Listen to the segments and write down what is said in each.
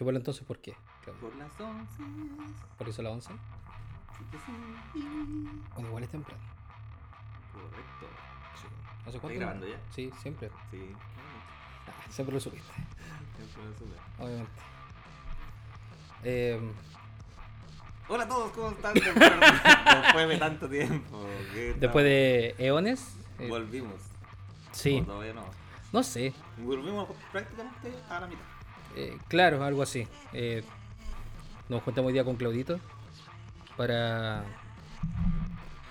Chúpalo entonces, ¿por qué? Por las once. ¿Por eso la 11? Sí que sí. Bueno, igual es temprano. Correcto. Sí. ¿Hace cuánto? grabando ya? Sí, siempre. Sí. Ah, siempre lo supiste, Siempre lo sube. obviamente. Eh, Hola a todos, ¿cómo están? Después de tanto tiempo. después de eones, eh, Volvimos. sí, todavía no. no sé, Volvimos prácticamente a la mitad. Eh, claro, algo así. Eh, nos juntamos hoy día con Claudito para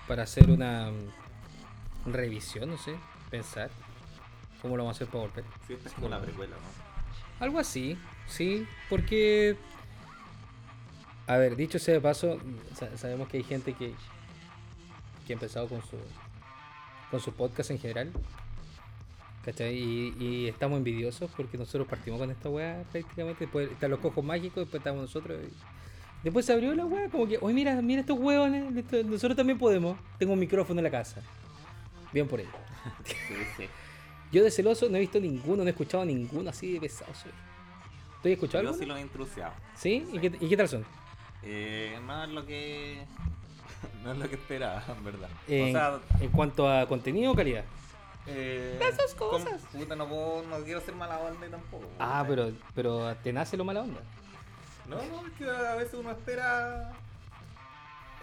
para hacer una revisión, no sé, pensar cómo lo vamos a hacer para volver. Sí, es como la precuela, ¿no? Algo así, sí, porque. A ver, dicho sea de paso, sa- sabemos que hay gente que, que ha empezado con su, con su podcast en general. ¿Cachai? Y, y estamos envidiosos porque nosotros partimos con esta weá prácticamente. Después están los cojos mágicos, después estamos nosotros. y- Después se abrió la weá, como que, oye, mira, mira estos huevones, nosotros también podemos. Tengo un micrófono en la casa. Bien por ello. Sí, sí. Yo de celoso no he visto ninguno, no he escuchado ninguno así de pesado. soy. ¿Tú has escuchado Yo sí lo he intrusiado. ¿Sí? ¿Y qué, y qué tal son? Eh, no es lo que. No es lo que esperaba, en verdad. En, O sea, en cuanto a contenido o calidad. Eh, con- cosas. puta, no, puedo, no quiero ser mala onda tampoco. Ah, pero, pero te nace lo mala onda. No, no, es que a veces uno espera.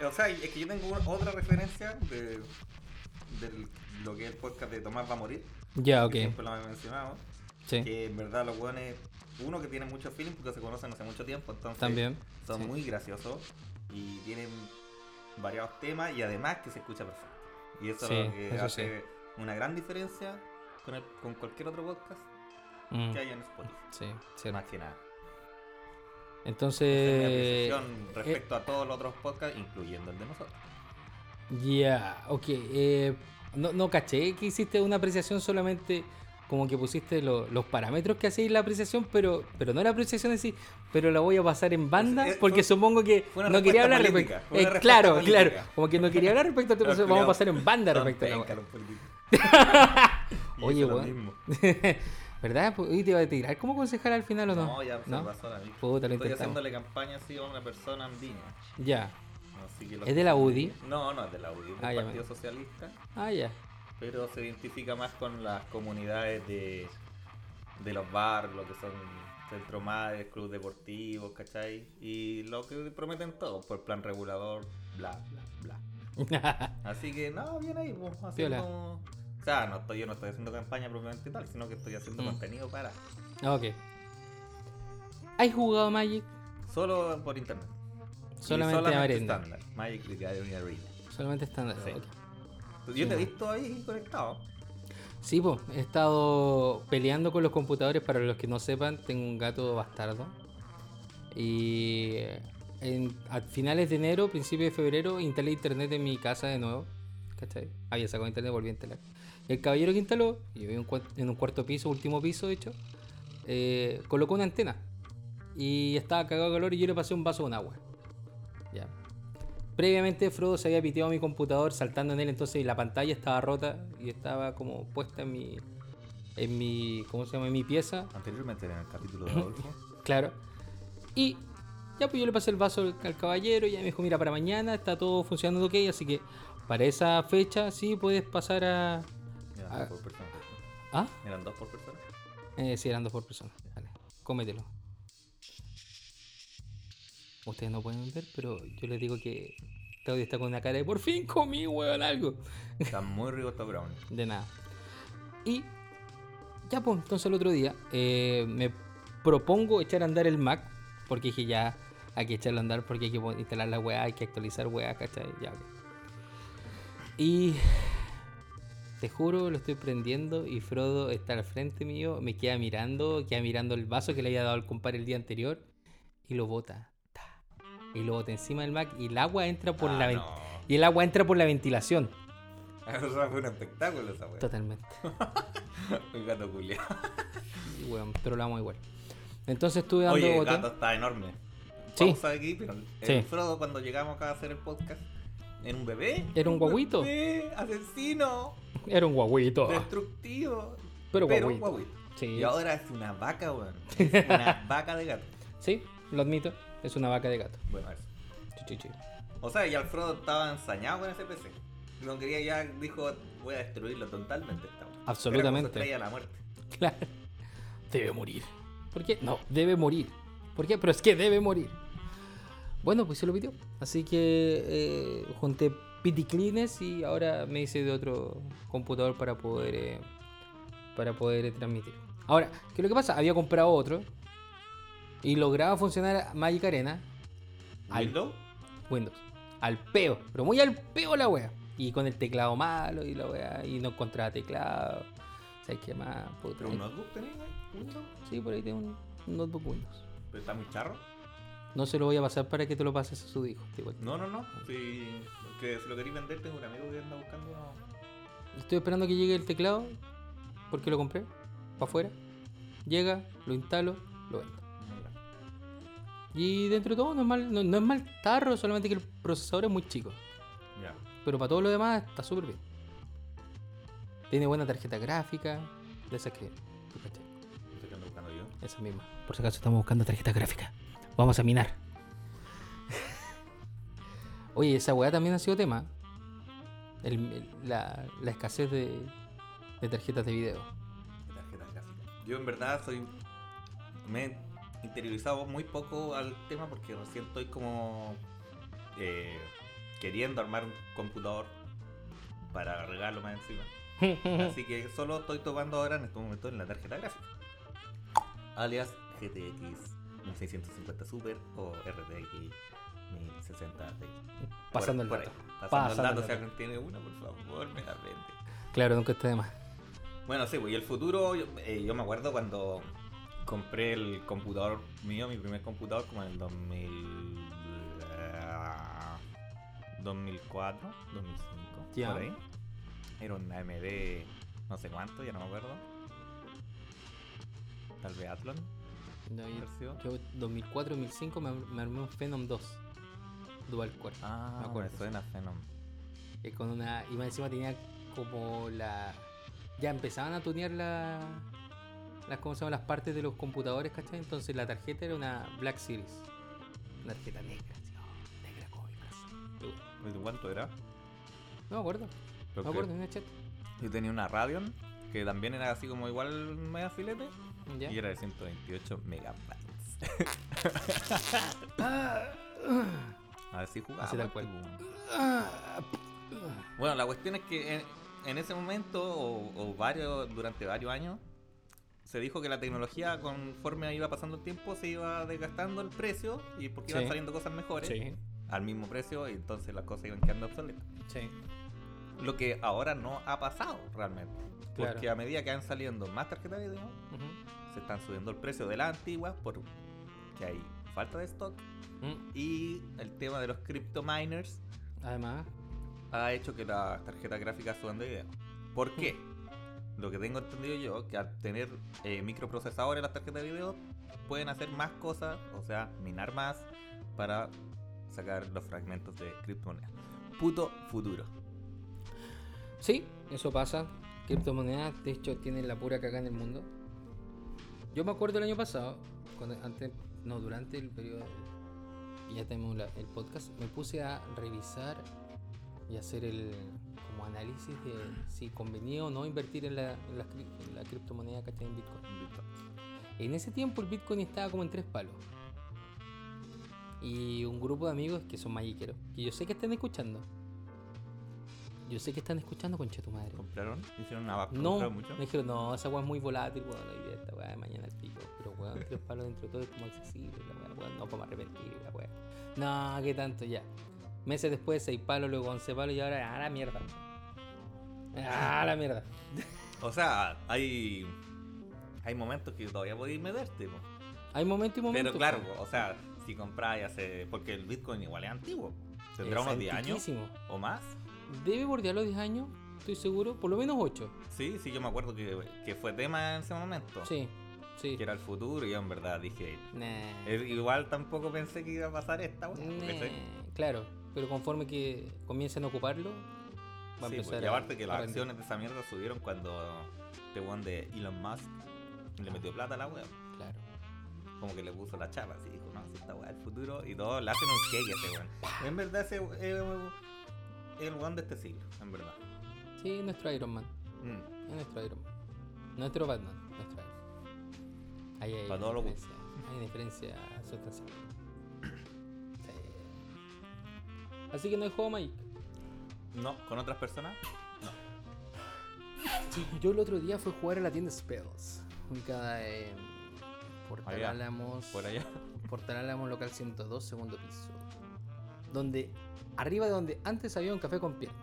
O sea, es que yo tengo una- otra referencia de, de lo que es el podcast de Tomás va a morir. Ya, que ok. Siempre lo he mencionado. Sí. Que en verdad los buenos, uno que tiene mucho feeling porque se conocen hace mucho tiempo, entonces También. son sí. muy graciosos y tienen variados temas y además que se escucha perfecto. Y eso Sí, es lo que eso hace una gran diferencia con, el- con cualquier otro podcast Mm, que haya en Spotify. sí, sí. Más que nada. Esa es mi Entonces. respecto a todos los otros podcasts, incluyendo el de nosotros. Ya, ok. eh, no, no caché que hiciste una apreciación solamente como que pusiste lo- los parámetros que hacéis la apreciación, pero, pero no la apreciación en sí, pero la voy a pasar en banda Es- porque fue- supongo que no quería hablar política, respecto. eh, claro, política. claro. Como que no quería hablar respecto a entonces Los vamos a pasar en banda respecto a la Oye, weón. ¿Verdad? Pues, ¿Y te iba a tirar como concejal al final o no? No, ya se ¿No? pasó la misma. Puta, lo Estoy intentamos. haciéndole campaña así a una persona andina. Ya. Así que ¿Es de la UDI? No, no es de la UDI, es del Ah, ya Partido Socialista. Ah, ya. Pero se identifica más con las comunidades de, de los barrios, lo que son centro madres, clubes deportivos, ¿cachai? Y lo que prometen todos, por plan regulador, bla, bla, bla. Así que, no, bien ahí, pues, Piola. haciendo... Sea, no estoy, yo no estoy haciendo campaña propiamente tal, sino que estoy haciendo Mm. contenido para... Ah, ok. ¿Has jugado Magic? Solo por internet. Solamente merenda. estándar. Magic Arena. Solamente estándar. Sí. ok. Yo te he visto ahí conectado. Sí, pues, he estado peleando con los computadores. Para los que no sepan, tengo un gato bastardo. Y en, a finales de enero, principios de febrero, instalé internet en mi casa de nuevo. ¿Cachai? Había sacado internet, volví a instalar. El caballero que instaló, y yo en, un cuarto piso, último piso de hecho, eh, colocó una antena. Y estaba cagado de calor y yo le pasé un vaso con agua. Ya. Previamente Frodo se había piteado mi computador saltando en él, entonces la pantalla estaba rota y estaba como puesta en mi. en mi. ¿cómo se llama? en mi pieza. Anteriormente en el capítulo de Adolfo. Claro. Y ya pues yo le pasé el vaso al, al caballero y ya me dijo, mira, para mañana está todo funcionando ok, así que para esa fecha sí puedes pasar a. Eran Ah. dos por persona. ¿Ah? Eran dos por persona. Eh, sí, eran dos por persona. Dale, cómetelo. Ustedes no pueden ver, pero yo les digo que Claudio está con una cara de por fin comí, weón, algo. Está muy rico estos brownies. De nada. Y ya, pues, entonces el otro día eh, me propongo echar a andar el Mac, porque dije ya hay que echarlo a andar porque hay que instalar la weá, hay que actualizar weá, ¿cachai? Ya, ok. Y te juro, lo estoy prendiendo y Frodo está al frente mío, me queda mirando, queda mirando el vaso que le había dado al compadre el día anterior y lo bota. Ta. Y lo bota encima del Mac y el agua entra por Ah, la no. y el agua entra por la ventilación. Eso fue un espectáculo esa wea. Totalmente. Un gato weón, pero lo amo igual. Entonces estuve dando Oye, el gato está enorme. Sí. Pausa aquí, pero el Sí. Frodo cuando llegamos acá a hacer el podcast, era un bebé. Era un guaguito. bebé, asesino, Era un guaguito. destructivo. Pero Pero guaguito. un guaguito. Sí. Y ahora es una vaca, weón. Es una vaca de gato. Sí, lo admito. Es una vaca de gato. Bueno, eso. Chi, chi, chi. O sea, y Alfredo estaba ensañado con ese PC. No quería ya, dijo, voy a destruirlo totalmente. Esta. Absolutamente. Era la muerte. Claro. Debe morir. ¿Por qué? No, debe morir. ¿Por qué? Pero es que debe morir. Bueno, pues se lo pidió. Así que eh, junté piticlines y ahora me hice de otro computador para poder eh, para poder eh, transmitir. Ahora, ¿qué es lo que pasa? Había comprado otro y lograba funcionar Magic Arena Al- ¿Windows? Windows. Al peo, pero muy al peo la wea. Y con el teclado malo y la wea, y no encontraba teclado. ¿Sabes qué más? ¿Pero un notebook tenías ahí? ¿Windows? Sí, por ahí tengo un notebook Windows. ¿Pero está muy charro? No se lo voy a pasar para que te lo pases a su hijo. No, no, no. Si, que si lo queréis vender, tengo un amigo que anda buscando. Estoy esperando que llegue el teclado, porque lo compré, para afuera. Llega, lo instalo, lo vendo. Y dentro de todo no es mal, no, no es mal tarro, solamente que el procesador es muy chico. Ya. Pero para todo lo demás está súper bien. Tiene buena tarjeta gráfica, de esas que... tú. Esa misma. Por si acaso estamos buscando tarjeta gráfica. Vamos a minar. Oye, esa weá también ha sido tema. El- el- la, la escasez de, de tarjetas de video. Tarjetas gráficas. Yo en verdad soy. Me he interiorizado muy poco al tema porque recién estoy como. eh, queriendo armar un computador para regalo más encima. Así que solo estoy tomando ahora en este momento en la tarjeta gráfica. Alias GTX 1650 Super o RTX 1060 Ti. Pasando el Por- dato. Pasando, Pasando el dato, si alguien tiene una, por favor, me la vende. Claro, nunca está de más. Bueno, sí, pues y el futuro, yo, eh, yo me acuerdo cuando compré el computador mío, mi primer computador, como en el 2000, ah, 2004, 2005, Ya. por ahí. Era un AMD, no sé cuánto, ya no me acuerdo. Tal vez Athlon. No, yo, yo 2004-2005 me, me armé un Phenom 2. Dual Core. Ah, me acuerdo. me suena Phenom. Que con una. Y más encima tenía como la. Ya empezaban a tunear la. Las, ¿cómo se llaman? las partes de los computadores, ¿cachai? Entonces la tarjeta era una Black Series. Una tarjeta negra, así, oh, negra como mi casa. ¿Y de cuánto era? No me acuerdo, no me acuerdo, en el chat. Yo tenía una Radeon, que también era así como igual media filete, ¿Ya? y era de 128 megabytes. A ver si jugaba. Así tal cual. Bueno, la cuestión es que en, en ese momento, o, o varios, durante varios años, se dijo que la tecnología, conforme iba pasando el tiempo, se iba desgastando el precio y porque iban Sí. saliendo cosas mejores Sí, al mismo precio y entonces las cosas iban quedando obsoletas. sí. Lo que ahora no ha pasado realmente. Claro. Porque a medida que van saliendo más tarjetas de video, Ujú. Se están subiendo el precio de las antiguas porque hay falta de stock Mm, y el tema de los crypto miners Además, ha hecho que las tarjetas gráficas suban de video. ¿Por qué? Lo que tengo entendido yo, que al tener eh, microprocesadores las tarjetas de video, pueden hacer más cosas, o sea, minar más para sacar los fragmentos de criptomonedas. Puto futuro. Sí, eso pasa. Criptomonedas, de hecho, tienen la pura caga en el mundo. Yo me acuerdo el año pasado, cuando antes, no, durante el periodo, ya tenemos la- el podcast, me puse a revisar y hacer el como análisis de si convenía o no invertir en la, en la, cri- en la criptomoneda que tiene en Bitcoin. En ese tiempo el Bitcoin estaba como en tres palos. Y un grupo de amigos que son magiqueros, que yo sé que están escuchando. Yo sé que están escuchando, concha tu madre. ¿Compraron? ¿Hicieron una vaca? No, ¿Compraron mucho? me dijeron, no, esa weá es muy volátil, weón, idea de esta weá mañana al pico. Pero weón, tres palos dentro de todo es como accesible, la weá, weón, no para arrepentir, la weá. No, qué tanto ya. Meses después, seis palos, luego once palos y ahora, ah, la mierda. Ah, la mierda. O sea, hay hay momentos que todavía podéis meterte. po. Hay momentos y momentos. Pero claro, po. o sea, si compráis hace... Porque el Bitcoin igual es antiguo. ¿Tendrá Es unos 10 años o más? Debe bordear los 10 años, estoy seguro, por lo menos 8. Sí, sí, yo me acuerdo que, que fue tema en ese momento. Sí, sí. Que era el futuro y yo en verdad dije... Nah. eh, igual tampoco pensé que iba a pasar esta Nah. Claro, pero conforme que comiencen a ocuparlo, va a Sí, empezar pues, y a- aparte que a las acciones de esa mierda subieron cuando este weón de Elon Musk le metió plata a la web. Claro. como que le puso la chapa, así dijo, no, si esta weá es el futuro, y todos le hacen un cake a ese weón. En verdad ese es el weón de este siglo, en verdad. Sí, nuestro Iron Man. Mm. Es nuestro Iron Man. Nuestro Batman. Nuestro Iron Man. Ahí hay diferencia. Hay diferencia sustancial. Sí. Así que no hay juego Magic. No, con otras personas, Yo el otro día fui a jugar a la tienda Spells. Ubicada en Portal Álamos. por allá. Portal Álamos local 102, segundo piso. Donde, arriba de donde antes había un café con piernas.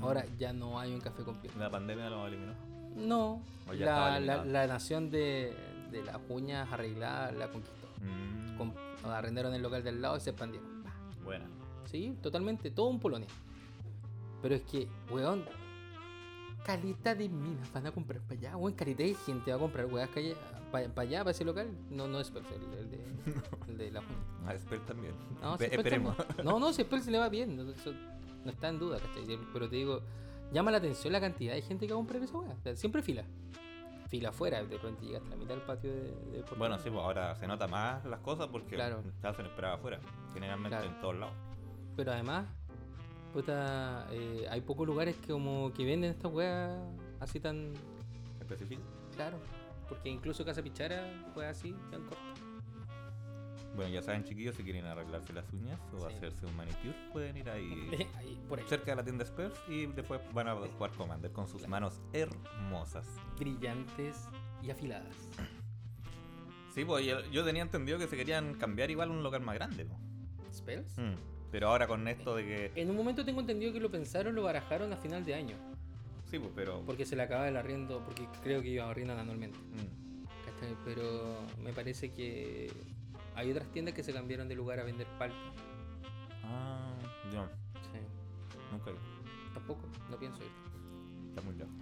Ahora ya no hay un café con piernas. La pandemia lo eliminó. No, la, la, eliminado. la nación de, de las uñas arregladas la conquistó. Mm, Com- arrendaron el local del lado y se expandieron. Pa. Buena. Sí, totalmente, todo un Polonia. Pero es que, weón, calita de minas van a comprar para allá, weón, calita de gente va a comprar weas para allá, para ese local. No, no es Spurs, el, el de, el de la uña. A Esper también. No, si Spurs esperemos. también. No, no, si Spurs le va bien, no, eso no está en duda, ¿cachai? Pero te digo, llama la atención la cantidad de gente que va a comprar esa sea, siempre fila. Fila afuera, de repente llegas a la mitad del patio de, de. Bueno, sí, pues ahora se nota más las cosas porque Claro. se hacen esperar afuera. Generalmente Claro. en todos lados. Pero además, puta, eh, hay pocos lugares que como que venden estas weas así tan Específico. claro. Porque incluso Casa Pichara fue así, tan corta. Bueno, ya saben, chiquillos, si quieren arreglarse las uñas o Sí. hacerse un manicure, pueden ir ahí Ahí, por ahí. cerca de la tienda Spurs y después van a jugar Commander con sus Claro. manos hermosas. Brillantes y afiladas. Sí, pues yo, tenía entendido que se querían cambiar igual a un local más grande. po. ¿Spells? Mm, Pero ahora con esto de que. En un momento tengo entendido que lo pensaron, lo barajaron a final de año. Sí, pues, pero. Porque se le acaba el arriendo, porque creo que iba arriendo anualmente. Mm. Pero me parece que hay otras tiendas que se cambiaron de lugar a vender palpa. Ah, yo Sí. nunca he ido. Tampoco, no pienso ir. Está muy lejos.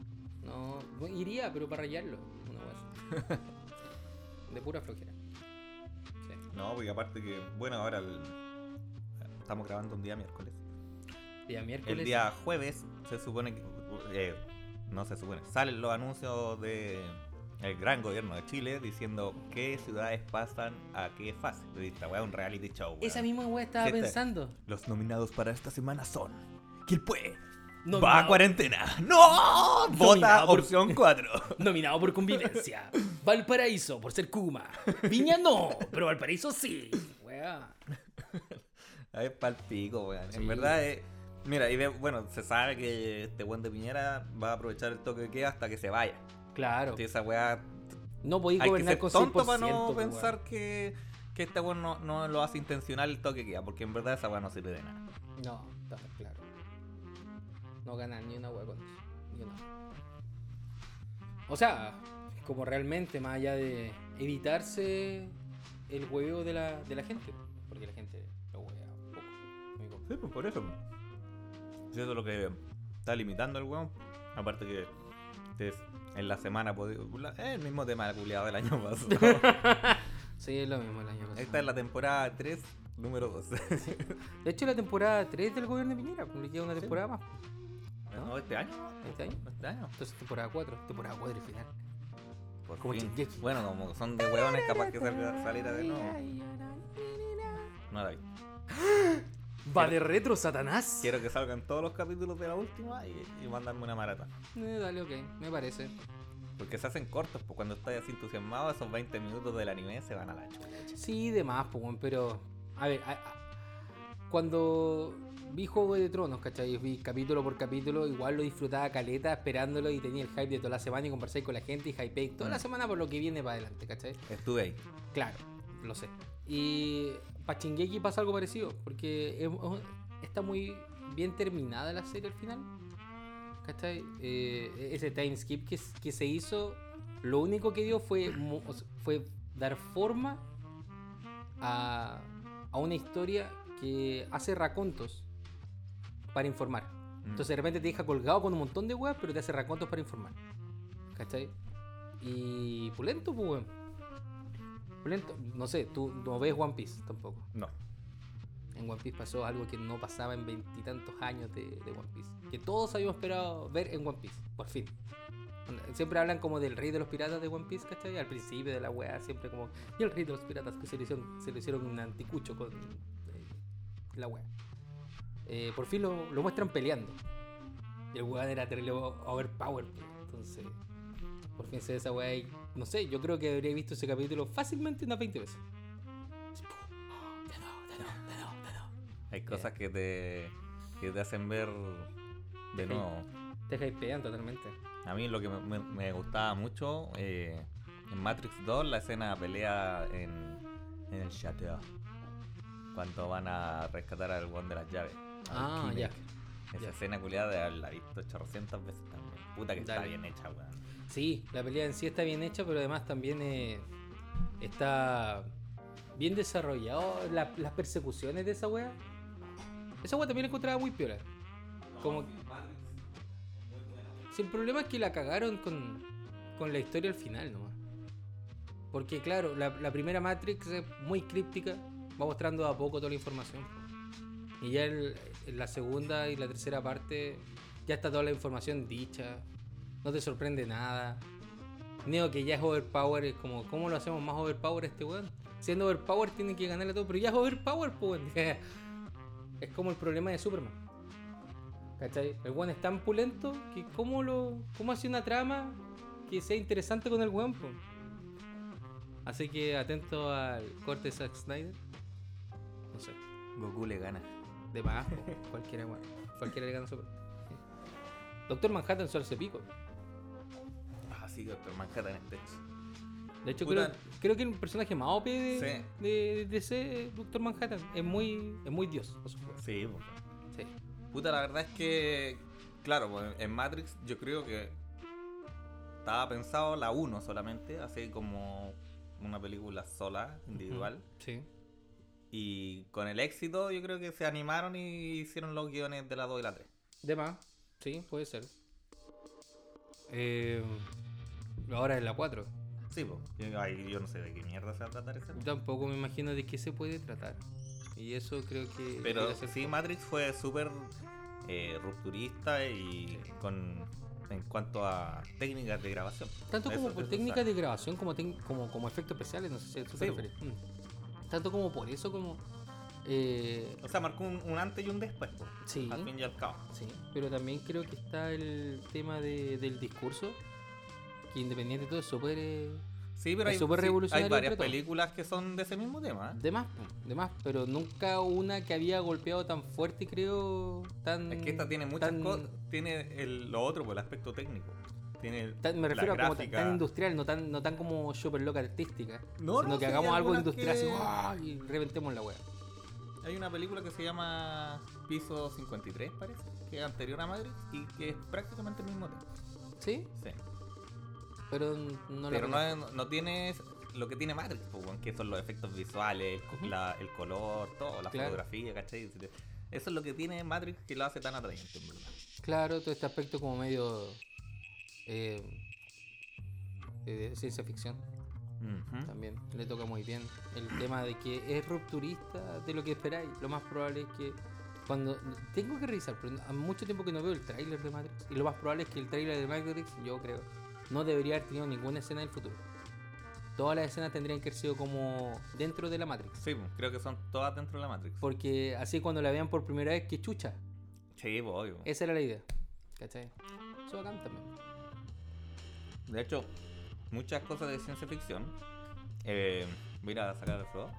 No, bueno, iría, pero para rayarlo. Una así. De pura flojera. Sí. No, porque aparte que. Bueno, ahora el- estamos grabando un día miércoles. Día miércoles. El día jueves se supone que. Eh, no se supone. Salen los anuncios de el gran gobierno de Chile diciendo qué ciudades pasan a qué fase. Esta weá es un reality show. Esa misma wea estaba pensando. Los nominados para esta semana son. Quilpue. Va a cuarentena. ¡No! Vota por- opción 4. Nominado por convivencia. Valparaíso por ser Kuma. Viña no, pero Valparaíso sí. Wea. Es palpico, weón. Sí. En verdad es. Mira, y de- bueno, se sabe que este buen de Piñera va a aprovechar el toque de queda hasta que se vaya. Claro. Y esa weá. No podéis Hay que gobernar ser con 100%. tonto para no pensar que, que este weón no, no lo hace intencional el toque de queda, porque en verdad esa weá no sirve de nada. No, está claro. No ganan ni una wea con eso. Ni una. O sea, como realmente, más allá de evitarse el huevo de la, de la gente. Porque la gente lo huevea poco. muy poco. Sí, pues por eso. Eso es lo que está limitando el weón. Aparte que es en la semana la- es el mismo tema culiado del año pasado. Sí, es lo mismo el año pasado. Esta es la temporada 3, número 2. De hecho, la temporada 3 del gobierno de Piñera, pues, le queda una Sí. temporada más. ¿No? ¿Este año? ¿Este año? ¿Este año? Entonces, temporada 4. Temporada 4 y final. Por Como. Shingeki. Bueno, como son de hueones, capaz que salga, saliera de nuevo. No la vi. Va de retro, Satanás. Quiero que salgan todos los capítulos de la última y, y mandarme una maratón. Eh, dale, ok, me parece. Porque se hacen cortos, pues cuando estás así entusiasmado, esos 20 minutos del anime se van a la chucha. Sí, de más, pues, pero. A ver, a- a- cuando vi Juego de Tronos, ¿cachai? Vi capítulo por capítulo, igual lo disfrutaba caleta, esperándolo y tenía el hype de toda la semana y conversé con la gente y hypeé toda la Mm. semana por lo que viene para adelante, ¿cachai? Estuve ahí. Claro, lo sé. Y para Shingeki pasa algo parecido, porque es- es- está muy bien terminada la serie al final. ¿Cachai? Eh, ese time skip que, se hizo, lo único que dio fue, fue dar forma a, a una historia que hace racontos para informar. Mm. Entonces de repente te deja colgado con un montón de weas, pero te hace racontos para informar. ¿Cachai? Y pulento, pues weón. No sé, tú no ves One Piece tampoco. No. En One Piece pasó algo que no pasaba en veintitantos años de, de One Piece. Que todos habíamos esperado ver en One Piece, por fin. Siempre hablan como del rey de los piratas de One Piece, ¿cachai? Al principio de la weá, siempre como. Y el rey de los piratas que se le hicieron, se le hicieron un anticucho con eh, la weá. Eh, por fin lo, lo muestran peleando. Y el weón era terrible overpower. po. Entonces, por fin se ve esa weá y no sé, yo creo que habría visto ese capítulo fácilmente unas 20 veces. Así, ¡pum! De nuevo, de nuevo, de nuevo, de nuevo. Hay cosas que te, que te hacen ver de Sí. nuevo. Te hypean totalmente. A mí lo que me, me- me gustaba mucho eh, en Matrix 2, la escena de pelea en, en el chateau. Cuando van a rescatar al one de las llaves. Ah, ya. Esa ya. escena culiada de haberla visto 800 veces también. Puta que está bien hecha, weón. Sí, la pelea en sí está bien hecha, pero además también eh, está bien desarrollado la- las persecuciones de esa wea. Esa wea también la encontraba muy piola. Como... Si el problema es que la cagaron con, con la historia al final nomás. Porque claro, la, la primera Matrix es muy críptica, va mostrando a poco toda la información. Y ya el- en la segunda y la tercera parte ya está toda la información dicha, no te sorprende nada. Neo que ya es overpower, es como, ¿cómo lo hacemos más overpower este weón? Siendo overpower tiene que ganarle todo, pero ya es overpower, pues weón. Es como el problema de Superman. ¿Cachai? El weón es tan pulento que cómo lo. cómo hace una trama que sea interesante con el weón? Así que atento al corte de Zack Snyder. No sé. Goku le gana. De más, po. cualquiera, weón. Cualquiera le gana Superman. Doctor Manhattan suele pico. Sí, Doctor Manhattan es techo. De hecho, Puta. creo, creo que el personaje más OP de, Sí. de, Doctor Manhattan es muy, es muy dios. por supuesto. Sí, po. Sí. Puta, la verdad es que, claro, en Matrix yo creo que estaba pensado la 1 solamente, así como una película sola, individual. Sí. Y con el éxito yo creo que se animaron y hicieron los guiones de la 2 y la 3. De más. Sí, puede ser. Eh, ahora es la 4. Sí, pues. Yo, ay, yo no sé de qué mierda se va a tratar ese. Tampoco me imagino de qué se puede tratar. Y eso creo que. Pero sí, Matrix fue súper eh, rupturista y con en cuanto a técnicas de grabación. Tanto como por técnicas de grabación como, como, como efectos especiales, no sé si a eso Sí, refiere. Mm. Tanto como por eso como... eh, O sea, marcó un, un antes y un después, sí, al fin y al cabo. sí, pero también creo que está el tema de- del discurso, que independiente de todo es súper... eh, Sí, pero hay, súper sí, revolucionario hay varias películas que son de ese mismo tema. ¿eh? de más, de más, pero nunca una que había golpeado tan fuerte, creo, tan... Es que esta tiene muchas tan- cosas. Tiene el, lo otro, pues, el aspecto técnico. Tiene tan- me la refiero a como tan, industrial, no tan, no tan como super loca artística, No, sino no, que hagamos algo industrial y reventemos la wea. Hay una película que se llama Piso 53, parece, que es anterior a Madrid y que es prácticamente el mismo tema. ¿Sí? Sí. Pero no la Pero no, no tiene lo que tiene Matrix, pues, que son los efectos visuales, el, la- el color, todo, la Claro. fotografía, ¿cachai? Eso es lo que tiene Matrix que lo hace tan atrayente, en verdad. Claro, todo este aspecto como medio eh, eh, de ciencia ficción también le toca muy bien. El tema de que es rupturista de lo que esperáis. Lo más probable es que cuando tengo que revisar, pero hace mucho tiempo que no veo el tráiler de Matrix y lo más probable es que el tráiler de Matrix, yo creo, no debería haber tenido ninguna escena del futuro. Todas las escenas tendrían que haber sido como dentro de la Matrix. Sí, pues, creo que son todas dentro de la Matrix. Porque así cuando la vean por primera vez, que chucha. Sí, pues, obvio. Esa era la idea. ¿Cachai? Eso bacán también. De hecho, muchas cosas de ciencia ficción. Eh, voy a ir a sacar el Frodo.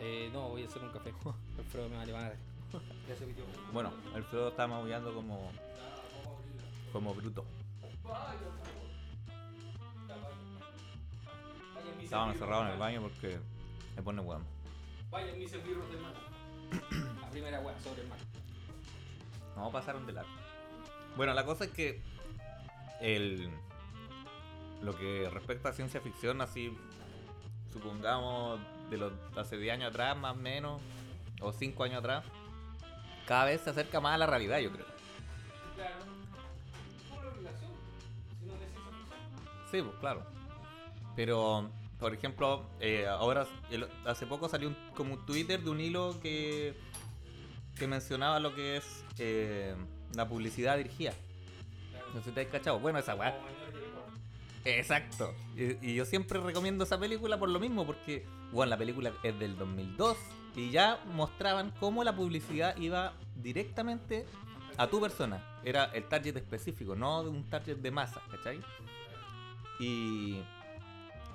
Eh, no, voy a hacer un café. Alfredo me vale madre. Ya se metió. Bueno, el Frodo está maullando como. como bruto. Estaban encerrados en el baño porque me pone weón. Vayan mis esbirros del mar. La primera weá sobre el mar. No pasaron de largo. Bueno, la cosa es que el lo que respecta a ciencia ficción, así supongamos de los hace 10 años atrás, más o menos, o 5 años atrás, cada vez se acerca más a la realidad, yo creo. Claro. ¿Cómo la obligación? Si no es ciencia ficción. Sí, pues claro. Pero, por ejemplo, eh, ahora, el- hace poco salió un, como un Twitter de un hilo que, que mencionaba lo que es eh, la publicidad dirigida. No sé si te has cachado. Bueno, esa weá. Exacto. Y, y yo siempre recomiendo esa película por lo mismo, porque, bueno, la película es del 2002 y ya mostraban cómo la publicidad iba directamente a tu persona. Era el target específico, no de un target de masa, ¿cachai? Y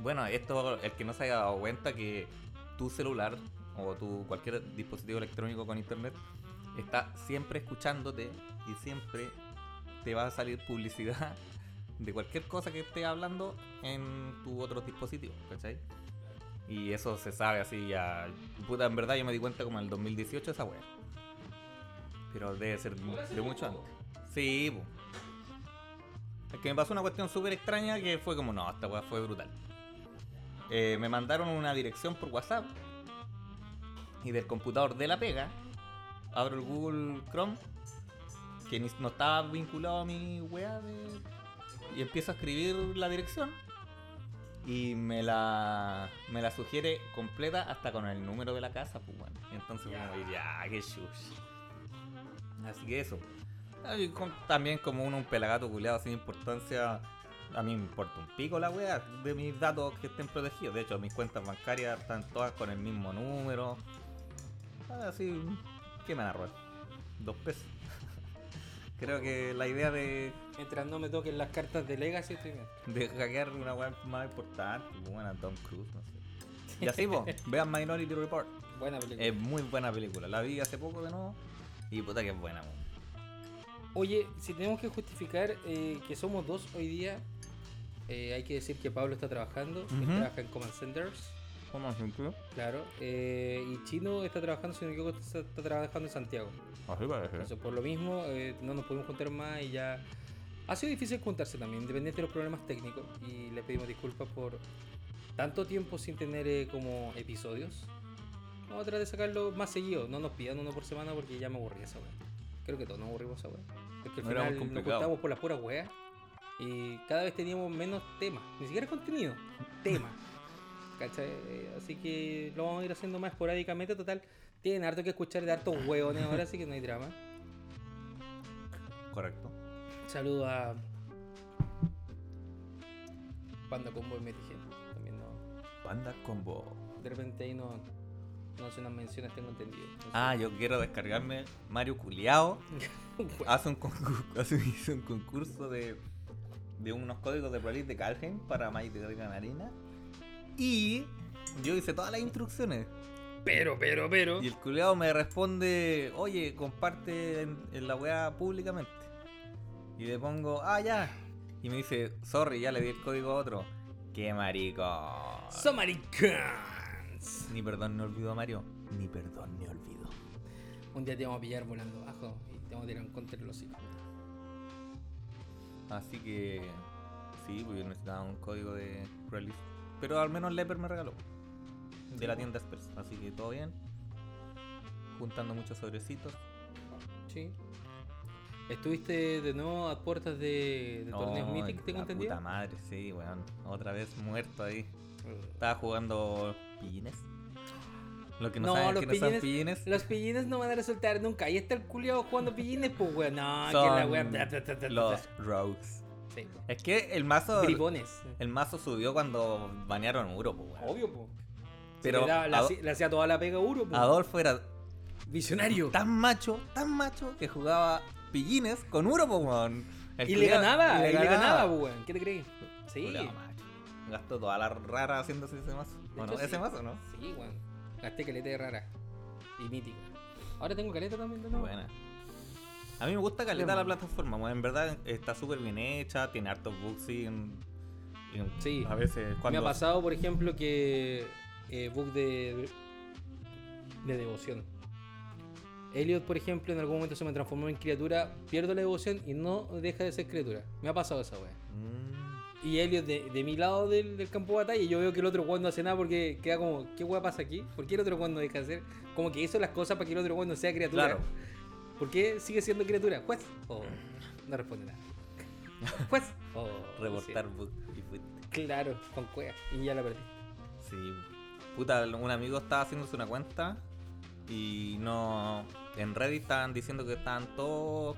bueno, esto, el que no se haya dado cuenta que tu celular o tu cualquier dispositivo electrónico con internet está siempre escuchándote y siempre te va a salir publicidad de cualquier cosa que esté hablando en tu otro dispositivo, ¿cachai? Y eso se sabe así ya. Puta, en verdad yo me di cuenta como en el 2018 esa wea. Pero debe ser de mucho antes. Sí, po. Es que me pasó una cuestión súper extraña que fue como, no, esta weá fue brutal. Eh, me mandaron una dirección por WhatsApp. Y del computador de la pega, abro el Google Chrome, que ni- no estaba vinculado a mi weá de... Y empiezo a escribir la dirección. Y me la, me la sugiere completa hasta con el número de la casa, pues bueno. Entonces, como, ya, qué shush. Así que eso. Y con- También como uno un pelagato culiado sin importancia. A mí me importa un pico la wea de mis datos que estén protegidos. De hecho, mis cuentas bancarias están todas con el mismo número. Así, ¿qué me van a robar? Dos pesos. Creo que la idea de, Mientras no me toquen las cartas de Legacy, estoy bien. de hackear una web más importante, bueno, Tom Cruise, no sé. Y así, pues, vean Minority Report. Buena película. Es muy buena película. La vi hace poco de nuevo. Y puta que es buena. Oye, si tenemos que justificar eh, que somos dos hoy día, eh, hay que decir que Pablo está trabajando, él Ujú. trabaja en Command Centers, ¿Cómo se entiende? claro, eh, y Chino está trabajando, si no me equivoco, está, está trabajando en Santiago. Así parece. Entonces, por lo mismo, eh, no nos podemos juntar más y ya... Ha sido difícil juntarse también, independiente de los problemas técnicos, y le pedimos disculpas por tanto tiempo sin tener eh, como episodios. Vamos a tratar de sacarlo más seguido, no nos pidan uno por semana porque ya me aburrí esa weá. Creo que todos nos aburrimos esa weá. Porque al No final nos juntábamos por la pura weá y cada vez teníamos menos temas, ni siquiera contenido, temas. Eh, Así que lo vamos a ir haciendo más esporádicamente, total. Tienen harto que escuchar de hartos hueones ahora, así que no hay drama. Correcto. Saludo a Panda Combo y MTG. También no. Panda Combo. De repente ahí no, no hace unas menciones, tengo entendido. No sé. Ah, yo quiero descargarme Mario Culeado. Hace un, hace, un concurso de, de unos códigos de Prolix de Calheim para Magic Gathering Arena. Y yo hice todas las instrucciones. Pero, pero, pero. Y el culeado me responde, oye, comparte en, en la weá públicamente. Y le pongo, ah, ya. Y me dice, sorry, ya le di el código a otro. Qué marico. Somaricans. Ni perdón ni olvido, Mario. Ni perdón ni olvido. Un día te vamos a pillar volando abajo y te vamos a tirar un contra de los hijos. Así que sí, pues yo necesitaba un código de release. Pero al menos Leper me regaló. De la tienda Express. Así que todo bien. Juntando muchos sobrecitos. Sí. ¿Estuviste de nuevo a puertas de, de torneos No, Mythic, tengo la entendido? Puta madre, sí, weón. Otra vez muerto ahí. Estaba jugando pillines. Lo que no, No, saben los que no son pillines- pillines. Los pillines no van a resultar nunca. Ahí está el culiao jugando pillines, pues weón. No, que son la bla, bla, bla, los rogues. Sí. Es que el mazo. El mazo subió cuando banearon Uro, po, weón. Obvio, po. Pero le, hacía- le hacía toda la pega a Uro, po. Adolfo era Visionario. tan macho, tan macho que jugaba pillines con Uro, po, weón. Y le ganaba, y le ganaba, po, weón. ¿Qué te crees? Sí. Culiao. Gastó toda la rara haciéndose ese mazo. De ¿O no? hecho, Ese sí. mazo, ¿no? Sí, weón. Gasté caleta de rara. Y mítica. Ahora tengo caleta también de nuevo. Buena. A mí me gusta caleta la plataforma. En verdad está súper bien hecha, tiene hartos bugs y en- en- Sí. A veces Me cuando ha pasado, por ejemplo, que eh, bug de, de devoción. Elliot, por ejemplo, en algún momento se me transformó en criatura, pierdo la devoción y no deja de ser criatura. Me ha pasado esa wea. Mm, Y Elliot de, de mi lado del, del campo de batalla, y yo veo que el otro weón no hace nada porque queda como, ¿qué wea pasa aquí? ¿Por qué el otro weón no deja de ser? Como que hizo las cosas para que el otro weón no sea criatura. Claro. ¿Por qué sigue siendo criatura? ¿Juez? O no responde nada. ¿Juez? O reportar y fuiste. sí. Claro, con cueva. Y ya la perdí. Sí. Puta, un amigo estaba haciéndose una cuenta y no. En Reddit estaban diciendo que estaban todos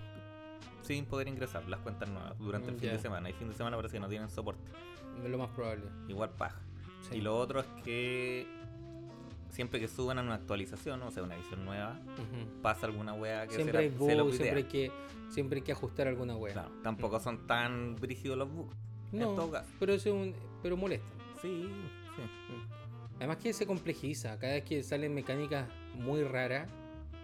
sin poder ingresar las cuentas nuevas durante el Mm, fin de semana. Y fin de semana parece que no tienen soporte. Es lo más probable. Igual paja. Sí. Y lo otro es que siempre que suban a una actualización, o sea, una edición nueva, pasa alguna wea que Siempre hay la- se lo siempre hay, que, siempre hay que ajustar alguna wea. Claro, tampoco son tan brígidos los bugs. en No, todo caso. pero, eso es un, pero molesta. Sí, sí. Además que se complejiza. Cada vez que salen mecánicas muy raras,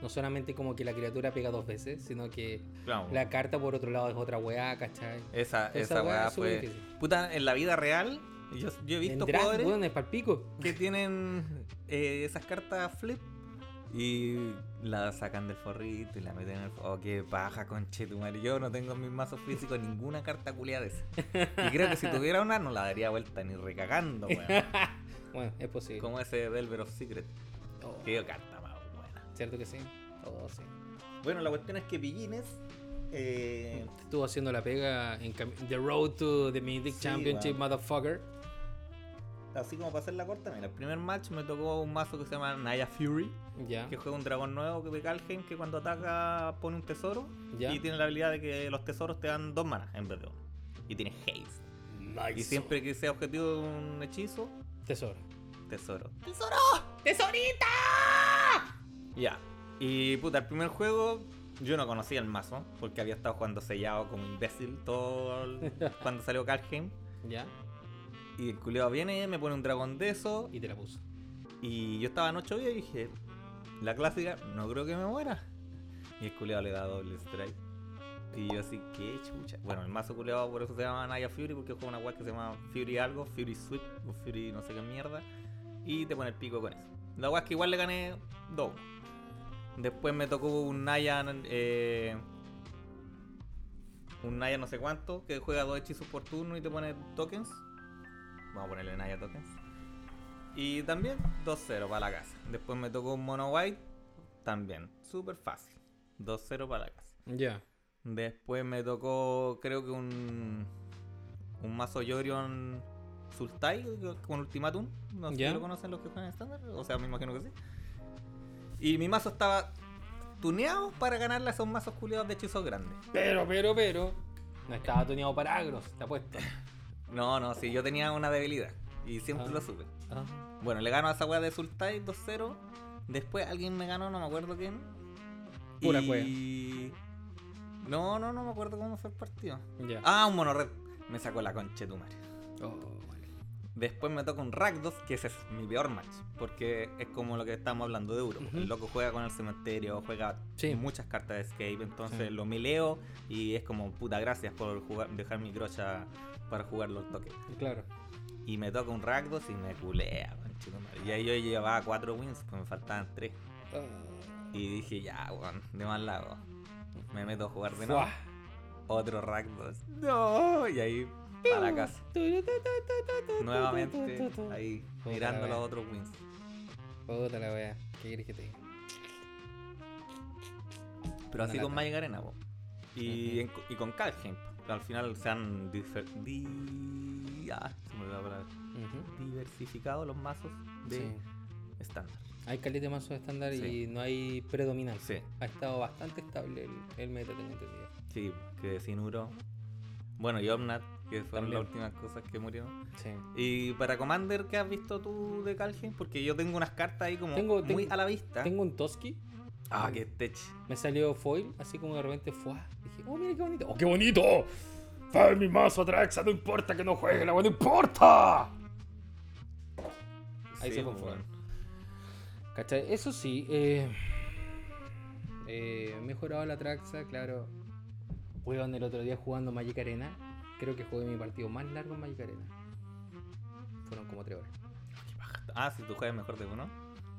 no solamente como que la criatura pega dos veces, sino que Claro. la carta por otro lado es otra weá, ¿cachai? Esa, Esa esa weá fue. difícil. Puta, en la vida real, yo, yo he visto draft, jugadores es que tienen eh, esas cartas flip y la sacan del forrito y la meten en el. Oh, qué paja, conchetumare. Yo no tengo en mis mazos físicos ninguna carta culiada de esa. Y creo que si tuviera una, no la daría vuelta ni recagando, weón. Bueno, es posible. Como ese Velvet of Secret. Oh, Qué carta. ¿Cierto que sí? Oh, sí. Bueno, la cuestión es que Pillines. Eh, Estuvo haciendo la pega en The Road to the Mythic Sí, Championship, weón. motherfucker. así como para hacer la corta, mira, el primer match me tocó un mazo que se llama Naya Fury. Que juega un dragón nuevo que de Calheim que cuando ataca pone un tesoro y tiene la habilidad de que los tesoros te dan dos manas en vez de uno. Y tiene haste. Nice. Y siempre que sea objetivo de un hechizo, Tesoro. tesoro. ¡Tesorita! Ya. Y puta, el primer juego yo no conocía el mazo porque había estado jugando sellado como imbécil todo el- cuando salió Calheim. Ya. Y el culiado viene, me pone un dragón de eso Y te la puso. y yo estaba en 8 días y dije, la clásica, no creo que me muera. Y el culiado le da doble strike. Y yo así, qué chucha. Bueno, el mazo culeado por eso se llama Naya Fury, porque juega una weá que se llama Fury algo, Fury Sweep, o Fury no sé qué mierda. Y te pone el pico con eso. La es que igual le gané dos. Después me tocó un Naya, eh, un Naya no sé cuánto, que juega dos hechizos por turno y te pone tokens. Vamos a ponerle Naya tokens. Y también 2-0 para la casa. Después me tocó un mono white, también, súper fácil. 2-0 para la casa. Ya. Después me tocó, creo que un, un mazo Yorion Sultai con Ultimatum. No sé si lo conocen los que juegan estándar. O sea, me imagino que sí. Y mi mazo estaba tuneado para ganarle a esos mazos culiados de hechizos grandes. Pero, pero, pero. No estaba tuneado para agros, te apuesto. No, no, sí, yo tenía una debilidad. Y siempre Ah. lo supe. Ah. Bueno, le gano a esa weá de Sultai 2-0. Después alguien me ganó, no me acuerdo quién. Pura y... No, no, no me acuerdo cómo fue el partido. Ya. Ah, un mono red. Me sacó la concha de tu madre. Oh. Después me toca un Rakdos, que ese es mi peor match. Porque es como lo que estamos hablando de Euro. El loco juega con el cementerio, juega Sí. muchas cartas de escape. Entonces Sí. lo mileo y es como puta gracias por jugar, dejar mi crocha para jugar los toques. Claro. Y me toca un Rakdos y me culea. Y ahí yo llevaba 4 wins, pues me faltaban 3. Ah. Y dije, ya, weón, de mal lado. Me meto a jugar de nuevo. Otro Rakdos. No, y ahí para casa. Nuevamente ahí Puta mirando los otros wins. Puta la wea. ¿Qué quieres que te diga? Pero así Una con lata. Magic Arena, po. Y, en- y con Calheim. Al final se han difer- di- ah, se me olvidó la palabra. Ujú. diversificado los mazos de Sí. estándar. Hay caleta de mazos estándar Sí. y no hay predominancia. Sí, Ha estado bastante estable el, el meta, tengo entendido. sí, que Sinuro. Bueno, y Omnat, que fueron las últimas cosas que murieron. Sí. Y para Commander, ¿qué has visto tú de Calheim? Porque yo tengo unas cartas ahí como Tengo- muy tengo- a la vista. Tengo un Toski. Ah, que tech. Me salió foil, así como de repente fue. Dije, oh, mira qué bonito. ¡Oh, qué bonito! ¡Fue mi mazo Traxa! ¡No importa que no juegue la ¡No importa! Ahí se fue pues, weón. ¿Cachai? Eso sí, eh, eh, mejorado la Traxa, claro. Weón, el otro día jugando Magic Arena. Creo que jugué mi partido más largo en Magic Arena. Fueron como 3 horas. Ah, si tú juegas mejor de uno.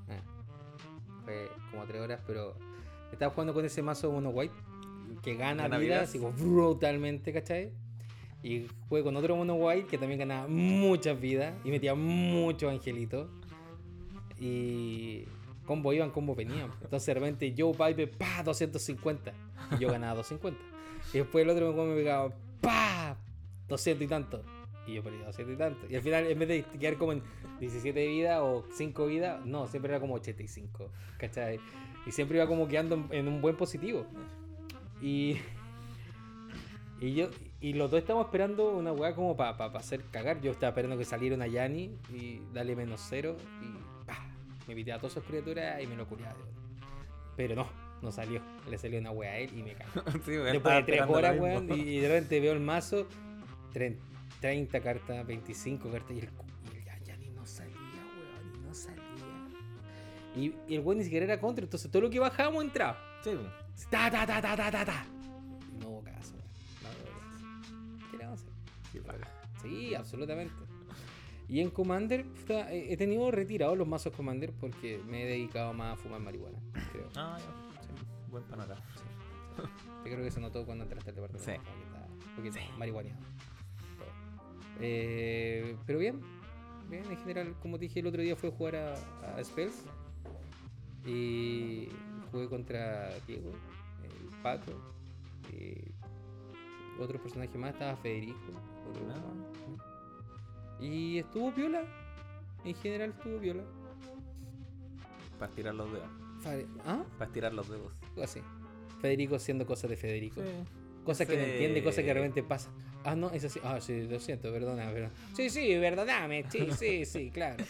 Eh, Fue como 3 horas, pero estaba jugando con ese mazo mono white que gana, Gana así como brutalmente, ¿cachai? Y jugué con otro mono white que también ganaba muchas vidas y metía muchos angelitos. Y combo iban, combo venían. Entonces de repente Joe Pipe, pa, 250. Y yo ganaba 250. Y después el otro me pegaba, pa, 200 y tanto. Y yo perdía 200 y tanto. Y al final, en vez de quedar como en 17 de vida o 5 vidas, no, siempre era como 85. ¿Cachai? Y siempre iba como quedando en, en un buen positivo. Y. Y yo. y los dos estábamos esperando una weá como para pa, pa hacer cagar. Yo estaba esperando que saliera una Yani y dale menos cero y ¡pah! me piteaba a todas sus criaturas y me lo curiaba. Pero no, no salió. Le salió una weá a él y me cagó. Sí, Después de tres horas, weón, y, y de repente veo el mazo, tre- 30 cartas, 25 cartas, y el, cu- y el ya, ya ni no salía, weón, y no salía. Y, y el weón ni siquiera era contra, entonces todo lo que bajábamos entraba. Sí, weón. Ta, ta, ta, ta, ta, ta, ta. No hubo caso, weón. No hubo caso. ¿Qué le vamos a hacer? Paja. Sí, absolutamente. Y en Commander, puta, he he tenido retirados los mazos Commander porque me he dedicado más a fumar marihuana, creo. Ah, ya. Sí. Buen panorama. Yo creo que se notó cuando entraste al departamento. Sí. Porque estaba marihuaneado. Todo. Eh, pero bien, bien, en general, como te dije el otro día, fue a jugar a, a Spells. Y jugué contra Diego, el Paco, y otro personaje más, estaba Federico. otro Ah. más. Y estuvo viola. En general estuvo viola. Para estirar los dedos. ¿Ah? Para estirar los dedos. Algo así. Federico haciendo cosas de Federico. Sí. Cosas que no entiende, cosas que de repente pasa. Ah, no, es así. Ah, sí, lo siento, perdona, pero. Sí, sí, perdóname. Sí, sí, sí, claro.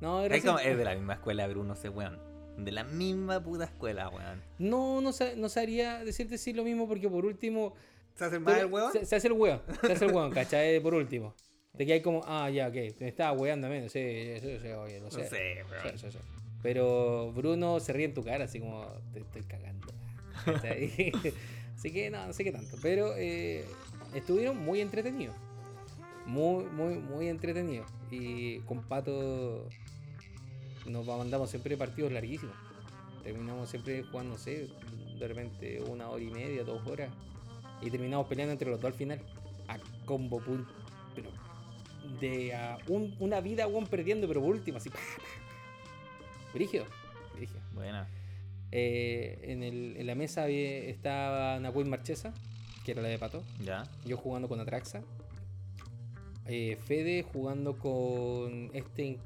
No, Es, como, es de la misma escuela, Bruno, ese weón. De la misma puta escuela, weón. no, no, no sabría decirte sí lo mismo porque por último. ¿Se hace más el weón? Se, se hace el weón. Se hace el weón, ¿cachai? Por último. De que hay como, ah, ya, ok. Me estaba weando menos. Sí, sí, sí, oye, lo No sé. sé, weón. Sí, sí, sí. Pero Bruno se ríe en tu cara, así como, te estoy cagando. ¿cachai? así que no, no sé qué tanto. Pero eh, estuvieron muy entretenidos. Muy, muy, muy entretenidos. Y con Pato nos mandamos siempre partidos larguísimos. Terminamos siempre jugando, no sé, de repente una hora y media, dos horas. Y terminamos peleando entre los dos al final. A combo punto. Pero de a un- una vida, weón, perdiendo, pero por último, así. Brígido. Brígido. Buena. Eh, en, el- en la mesa había- estaba Nahuel Marchesa, que era la de Pato. Ya. Yo jugando con Atraxa. Eh, Fede jugando con este,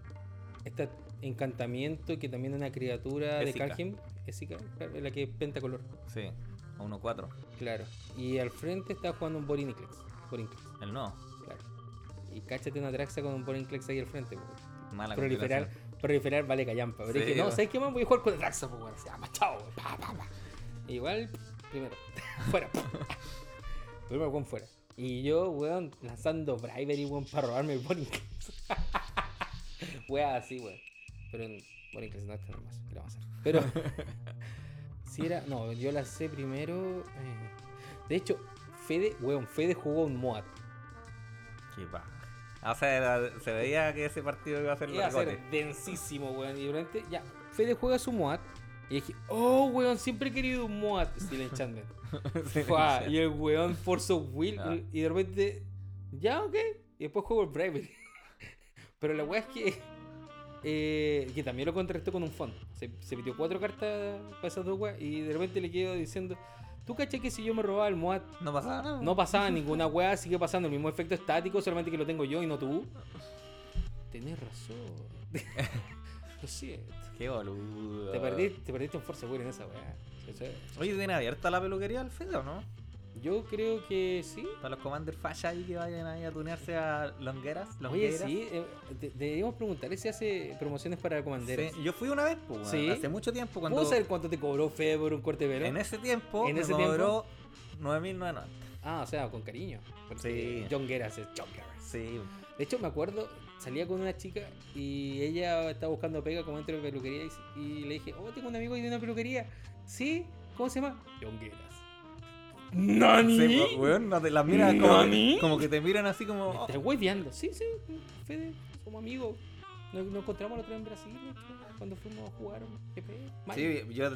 este encantamiento que también es una criatura Ésica. de Kalheim. Claro, la que es pentacolor. Sí. A 1-4. Claro. Y al frente estaba jugando un Boriniclex. Borinclex, El no. claro. Y cáchate una Atraxa con un Borinclex ahí al frente. Mala Proliferar, proliferar vale callampa. Pero Sí, dije, no, weón. ¿sabes qué más? Voy a jugar con Atraxa, pues bueno. O sea, machado, weón. Pa, pa, pa. Igual, primero, fuera. primero, weón, fuera. Y yo, weón, lanzando Bribery, weón, para robarme el Borinclex. weón, así, weón. Pero en Borinclex no está nomás. ¿Qué le vamos a hacer? Pero, si era, no, yo lancé primero. eh, de hecho, Fede, weón, Fede jugó un Moat. Qué paja. O sea, era- se veía que ese partido iba a ser Iba a ser densísimo, weón. Y de repente, ya, Fede juega su Moat. Y dije, oh, weón, siempre he querido un Moat. Steel Enchantment. Fua, y el weón Force of Will. Ah. Y de repente, ya, ok. Y después juego el Bravery. Pero la weá es que. eh, que también lo contrastó con un fondo. Se, se metió cuatro cartas para esas dos weas. Y de repente le quedo diciendo. ¿Tú caché que si yo me robaba el Moat No pasaba nada. no pasaba ninguna weá, sigue pasando el mismo efecto estático, solamente que lo tengo yo y no tú. Tenés razón. lo siento. Qué boludo. Te perdiste, te perdiste un Force Will en esa weá. Oye, ¿tiene abierta la peluquería al Fede o no? Yo creo que sí. Para los Commander Falla ahí que vayan ahí a tunearse a longueras. Oye, longueras. sí, eh, de- deberíamos preguntarle si hace promociones para comanderos. Sí, Yo fui una vez, pues, Sí. hace mucho tiempo. Cuando, ¿Puedo saber cuánto te cobró Fede por un corte de pelo? En ese tiempo ¿En me ese tiempo? cobró 9.990. Ah, o sea, con cariño. Sí. John Geras es John Geras. Sí. De hecho, me acuerdo, salía con una chica y ella estaba buscando pega como dentro de peluquería y, y le dije, oh, tengo un amigo que tiene una peluquería. ¿Sí? ¿Cómo se llama? John Geras. ¿Nani? Sí, pues, weón, no te las miran como, que te miran así como. Me oh, estás hueveando. Sí, sí, Fede, somos amigos. Nos, nos encontramos la otra vez en Brasil, cuando fuimos a jugar GP. Sí, yo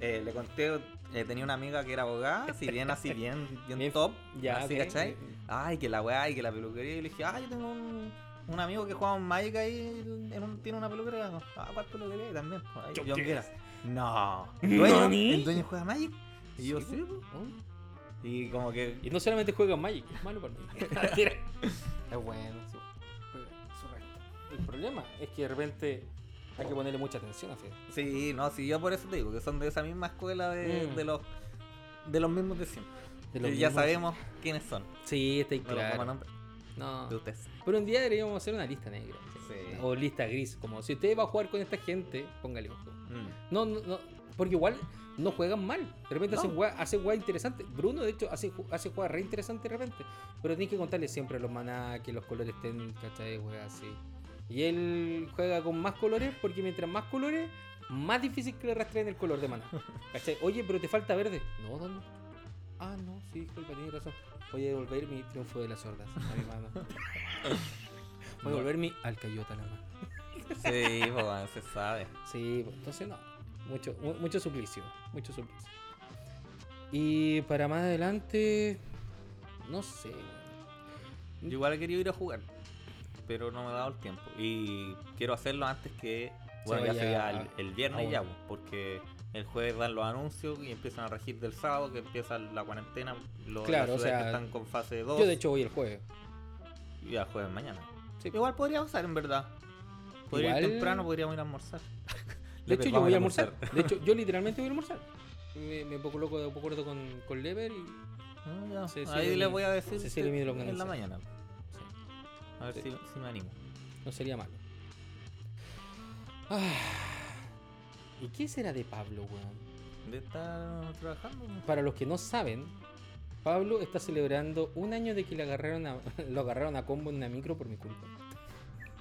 eh, le conté, eh, tenía una amiga que era abogada, si bien así, bien, bien top, ya, así, ok. ¿cachai? Ay, que la weá, y que la peluquería, y le dije, ay, yo tengo un, un amigo que juega un Magic ahí, en un, tiene una peluquería, ah, ¿cuál peluquería? Y también, ay, Yo. Guerra. No, ¿el dueño? ¿Nani? ¿El dueño juega Magic? Y yo, Sí, sí, pues. Y como que, Y no solamente juega Magic, es malo para mí. Es bueno, sí. Juega su resto. El problema es que de repente hay que ponerle mucha atención a Fede. sí, no, sí, yo por eso te digo, que son de esa misma escuela de, Mm. de los de los mismos de siempre. de los Y ya mismos- sabemos quiénes son. Sí, está No claro. nombrar. No. De ustedes. Pero un día deberíamos hacer una lista negra. Sí. O lista gris. Como si usted va a jugar con esta gente, póngale ojo. Mm. No, no, no. Porque igual no juegan mal. De repente No. hacen jugadas hace interesantes. Bruno, de hecho, hace, hace jugadas re interesantes de repente. Pero tienes que contarle siempre los maná, que los colores estén, ¿cachai? Juega así. Y él juega con más colores porque mientras más colores, más difícil que le rastreen el color de maná. ¿Cachai? Oye, pero te falta verde. No, ¿dónde? Ah, no, sí, disculpa, tienes razón. Voy a devolver mi triunfo de las hordas a mi mano. Voy a devolver mi alcayota a la mano. Sí, pues, bueno, se sabe. Sí, pues, entonces no. Mucho, mu- mucho suplicio. Mucho suplicio. Y para más adelante. No sé. Yo igual he querido ir a jugar, pero no me ha dado el tiempo. Y quiero hacerlo antes que. Bueno, ya sería el, el viernes a ya, porque el jueves dan los anuncios y empiezan a regir del sábado, que empieza la cuarentena. Los, Claro, o sea, que están con fase 2. Yo de hecho voy el jueves. Y al jueves mañana. Sí. Igual podría usar, en verdad. Podría ir temprano, podríamos ir a almorzar. De hecho, yo voy a almorzar. De hecho, yo literalmente voy a almorzar. Me, me pongo loco de acuerdo con, con Lever y. Ah, ya. Ahí le- les voy a decir sí, que- en la mañana. sí, A ver Sí. si, si me animo. no sería malo. Ah. ¿Y qué será de Pablo, weón? De estar trabajando. Para los que no saben, Pablo está celebrando un año de que le agarraron a, lo agarraron a combo en una micro por mi culpa.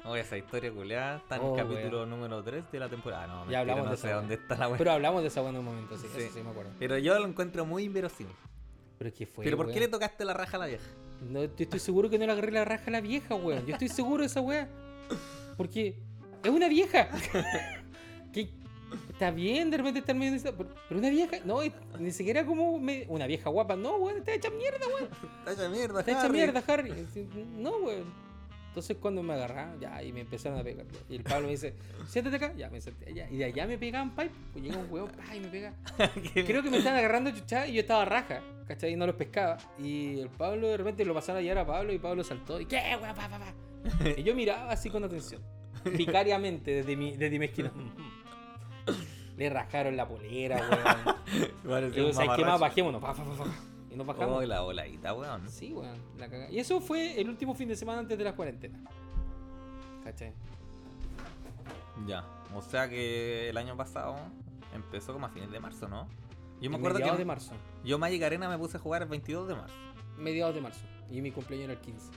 Oye, esa historia culeada está en Oh, el capítulo número 3 de la temporada. No, mentira, Ya hablamos no de sé esa dónde está la wea. Pero hablamos de esa buena en un momento, sí, Sí. eso sí me acuerdo. Pero yo lo encuentro muy inverosímil. Pero ¿qué fue? Pero ¿por qué weón? le tocaste la raja a la vieja? No, yo estoy seguro que no le agarré la raja a la vieja, weón. Yo estoy seguro de esa weá. Porque es una vieja. que está bien de repente estar medio. Pero, pero una vieja, no, ni siquiera como me- una vieja guapa, no, weón, está hecha mierda, weón. Está hecha mierda, Está hecha Harry. mierda, Harry. No, weón. Entonces cuando me agarraron, ya, y me empezaron a pegar. Y el Pablo me dice, siéntate acá, ya, me senté allá. Y de allá me pegaban pipe, pues llega un huevo, pa, y me pega. Creo que me estaban agarrando chuchá y yo estaba raja, ¿cachai? Y no los pescaba. Y el Pablo de repente lo pasaron a llevar a Pablo y Pablo saltó. Y ¿qué, weón, pa, pa, pa? Y yo miraba así con atención. Vicariamente desde mi, desde mi esquina. Le rascaron la polera, weón. Y un yo, ¿sabes qué más? Bajémonos. Pa, pa, pa, pa. Y nos bajamos. Oh, la voladita, weón. Sí, weón, la cagá. Y eso fue el último fin de semana antes de la cuarentena. ¿Cachai? Ya. O sea que el año pasado empezó como a fines de marzo, ¿no? Yo me En acuerdo que de marzo. yo Magic Arena me puse a jugar el 22 de marzo. Mediados de marzo. Y mi cumpleaños era el 15.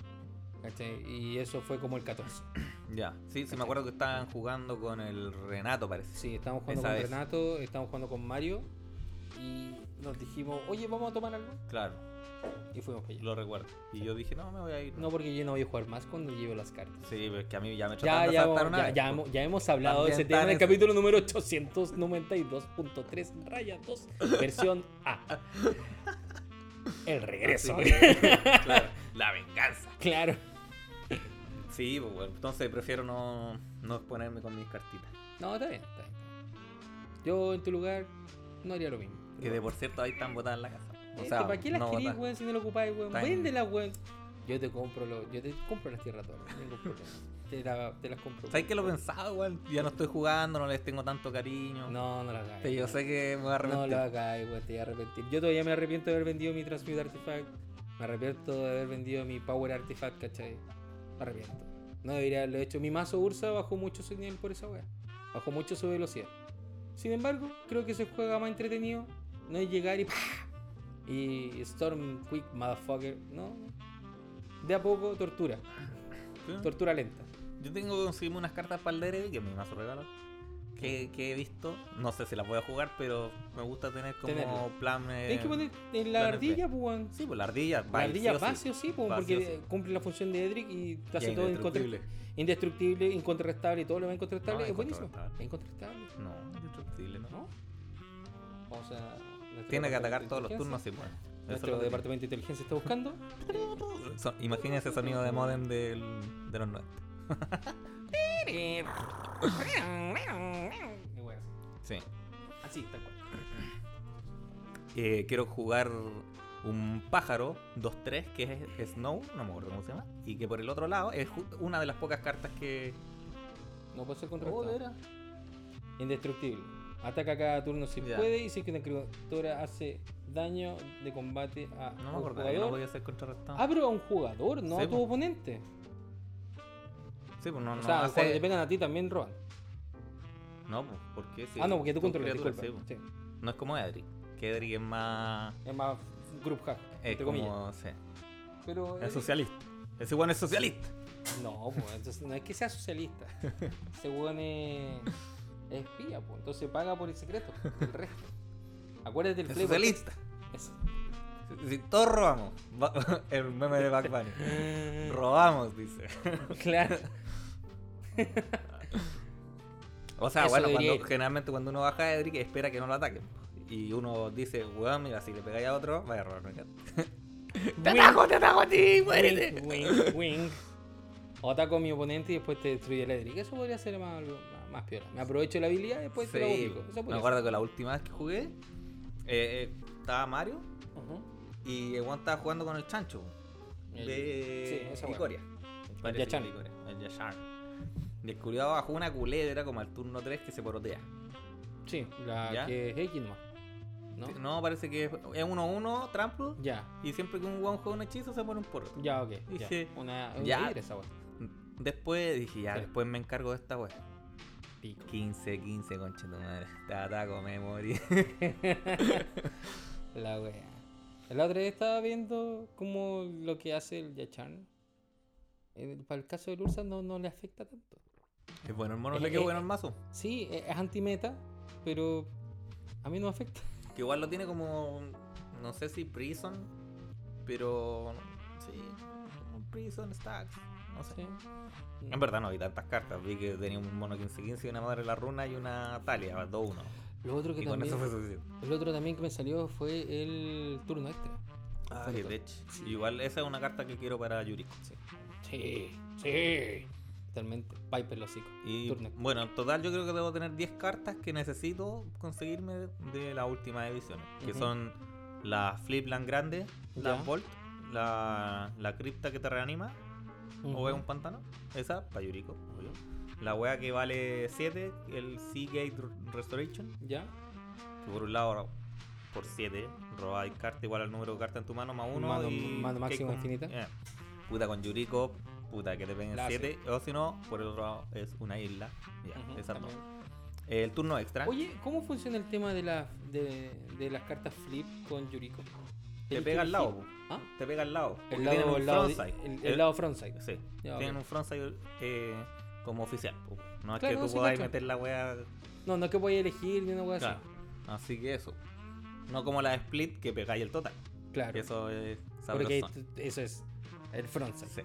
¿Cachai? Y eso fue como el 14. Ya. Sí, sí me acuerdo que estaban jugando con el Renato, parece. Sí, estábamos jugando Esa con vez. Renato, estábamos jugando con Mario. Y nos dijimos, oye, vamos a tomar algo. Claro, Y fuimos para allá. lo recuerdo. Y yo dije, no, me voy a ir. No, porque yo no voy a jugar más cuando lleve las cartas. Sí, pero es que a mí ya me Ya, ya, una ya, ya hemos, ya hemos hablado de ese tema en el capítulo número 892.3, raya 2, versión A. El regreso. Claro, la venganza. claro. Sí, pues bueno, entonces prefiero no, no exponerme con mis cartitas. No, está bien, está bien. Yo en tu lugar no haría lo mismo. Que de por cierto ahí están botadas en la casa. O sea, ¿Para qué las no querís, weón, si no lo ocupáis, weón? Véndelas, weón. Yo te compro lo, yo te compro las tierras todas, no tengo problema. Te, la- te las compro. ¿Sabes que lo he pensado, igual? Ya no estoy jugando, no les tengo tanto cariño. No, no las hagas. Yo sé que me voy a No arrepentir. lo hagas, weón, te voy a arrepentir. Yo todavía me arrepiento de haber vendido mi Transmute Artifact. Me arrepiento de haber vendido mi Power Artifact, ¿cachai? Me arrepiento. No debería haberlo hecho. Mi mazo Ursa bajó mucho su nivel por esa weá. Bajó mucho su velocidad. Sin embargo, creo que se juega más entretenido. No es llegar y ¡pah! Y Storm Quick, motherfucker. No. De a poco, tortura. Sí. Tortura lenta. Yo tengo que conseguirme unas cartas para el Derby, que mi mazo regalo. Que, que he visto, no sé si las voy a jugar, pero me gusta tener como plan. eh, Tienes que poner en la ardilla, pues. Sí, pues la ardilla. La ardilla sí o sí. va sí o sí, pues, porque sí cumple la función de Edric y te hace todo indestructible. indestructible, incontrastable y todo lo más incontrastable. No, es buenísimo. Es incontrastable, No, indestructible, ¿no? ¿no? O sea, Tiene que atacar todos los turnos, sí, bueno. Es Nuestro departamento de inteligencia está buscando. Son- Imagínense ese sonido de modem del, de los 90. Sí. Así, tal cual. Eh, quiero jugar un pájaro 2-3 que es Snow, no me acuerdo cómo se llama. Y que por el otro lado es una de las pocas cartas que. No puede ser Oh, contrastado. ¿de veras? Indestructible. Ataca cada turno si Ya. puede y si es que una criatura hace daño de combate a No me un que no jugador. podía ser contrarrestado. Ah, pero a un jugador, no Sí, a tu po. oponente. sí, pues no, o no sea, hace- cuando te pegan a ti también roban. No, pues, ¿por qué? Sí, ah, no, porque tú controlas, sí. Sí. No es como Edric. Que Edric es más. Es más group hack, Es entre comillas. como. Sí, Pero es eh, socialista. Ese weón es socialista. No, pues, entonces no es que sea socialista. Ese weón es, es espía, pues. Entonces paga por el secreto. El resto. Acuérdate del Es socialista. Eso. Si todos robamos. El meme de Back Bunny. Robamos, dice. Claro. O sea, Eso bueno, cuando, generalmente cuando uno baja a Edric espera que no lo ataquen. Y uno dice, weón, mira, si le pegáis a otro, vaya a robarme. ¡Te Wink, ataco, te ataco a ti! ¡Muérete! wink, wink. O ataco a mi oponente y después te destruye el Edric. Eso podría ser más, algo- más, más piola. Me aprovecho la habilidad y después te lo Sí, ubico. Eso me acuerdo que la última vez que jugué, eh, eh, estaba Mario ser. Ujú. y el weón estaba jugando con el chancho El- de sí, esa weá. Icoria. Parece que Yachan. El Yachan. Y el bajó una culebra como al turno 3 que se porotea. Sí, la ¿Ya? que es X. ¿No? No, parece que es 1-1, trample. Ya, Y siempre que un weón juega un hechizo se pone un porro. ya, ok. Ya. Dije, Una, un ya. esa. Después dije, ya, Sí. después me encargo de esta weá. Pico. 15, 15, concha tu madre. Te ataco, me morí. La wea. La otra vez estaba viendo como lo que hace el Yachan. Eh, Para el caso del Ursa no, no le afecta tanto. Es bueno el mono, Eh, le quedó eh, bueno el mazo. Sí, e- es anti-meta, pero a mí no me afecta. Que igual lo tiene como. No sé si Prison. Pero. Sí. Como Prison Stacks. No sé. Sí. En verdad no hay tantas cartas. Vi que tenía un mono 15-15 y una madre la runa y una Talia, 2-1. Lo otro que Y con también, eso fue suficiente. el otro también que me salió fue el turno extra. Ah, qué todo. tech. Igual esa es una carta que quiero para Yuriko. Sí, sí. Totalmente. Piper los hocico. Y Turno extra. bueno, en total yo creo que debo tener 10 cartas que necesito conseguirme de las últimas ediciones. Que son la Flipland grande, la Ya. Bolt, la, la cripta que te reanima, o Ujú. es un pantano. Esa, para Yuriko, obvio. La wea que vale 7, el Seagate Restoration. Ya. Que por un lado, por 7, robáis carta igual al número de cartas en tu mano más uno. Mano- y mano que máxima con- infinita. eh, puta con Yuriko, puta que te peguen La 7. O si no, por el otro lado es una isla. Ya, Ujú, esas dos. también. El turno extra. Oye, ¿cómo funciona el tema de, la, de, de las cartas flip con Yuriko? Te ¿Tienes pega al lado. ¿Ah? Te pega al lado. El lado, el lado, el, el lado frontside. Sí, Ya, tienen un frontside eh, como oficial. po. No es Claro, que tú sí, cacho. meter la wea. No, no es que voy a elegir ni una wea Claro. así. Así que eso. No como la split que pegáis el total. Claro. Eso es porque eso es el frontside. Sí.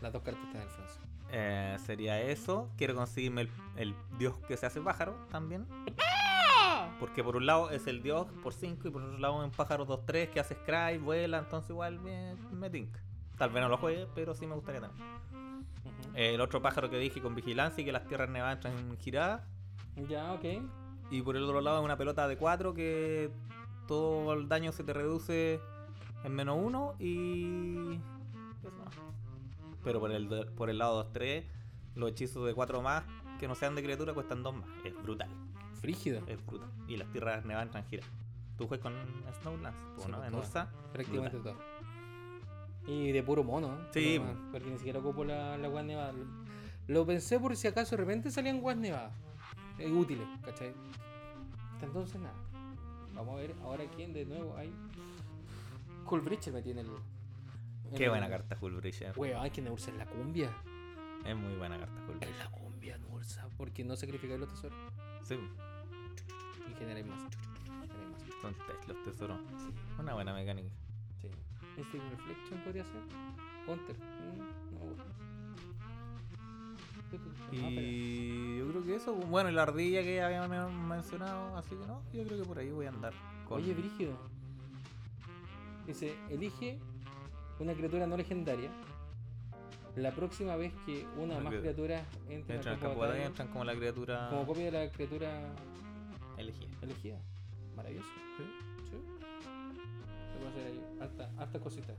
Las dos cartas están en el frontside. Eh, sería eso. Quiero conseguirme el, el dios que se hace pájaro también. Porque por un lado es el dios por 5 y por otro lado es un pájaro 2-3 que hace scry, vuela, entonces igual me, me tinca. Tal vez no lo juegue, pero sí me gustaría también. El otro pájaro que dije con vigilancia y que las tierras nevadas entran en girada. Ya, ok. Y por el otro lado es una pelota de 4 que todo el daño se te reduce en menos 1 y... eso. Pero por el, por el lado 2-3, los hechizos de 4 más que no sean de criatura cuestan 2 más. Es brutal, Frígido. es brutal. Y las tierras nevadas girada. Tú juegas con Snowlands, pues, Sí, ¿no? con En. Ursa. Prácticamente brutal. todo. Y de puro mono. Sí. Porque ni siquiera ocupo la, la guas nevada. Lo pensé por si acaso de repente salían guas nevadas. eh, útiles, ¿cachai? Hasta entonces nada. Vamos a ver ahora quién de nuevo hay. Cool Breacher me tiene el. Qué el- buena carta Full Breacher. Weón, hay que Ursa en la cumbia. Es muy buena carta En Breacher. la cumbia, Ursa. Porque no sacrificáis los tesoros. Sí, Y generáis más. Generáis los tesoros. Sí. Una buena mecánica. Sí. Instinct Reflection podría ser. Counter. Mm, no gusta. Ah, Y yo creo que eso, bueno, y la ardilla que ya habíamos mencionado, así que no, yo creo que por ahí voy a andar. Con... Oye, Brígido. Dice, elige una criatura no legendaria. La próxima vez que una o más cri- criaturas entren entran al en campo de batalla, entran como la criatura como copia de la criatura elegida. elegida. Maravilloso. Sí. Se puede hacer ahí harta, harta cosita.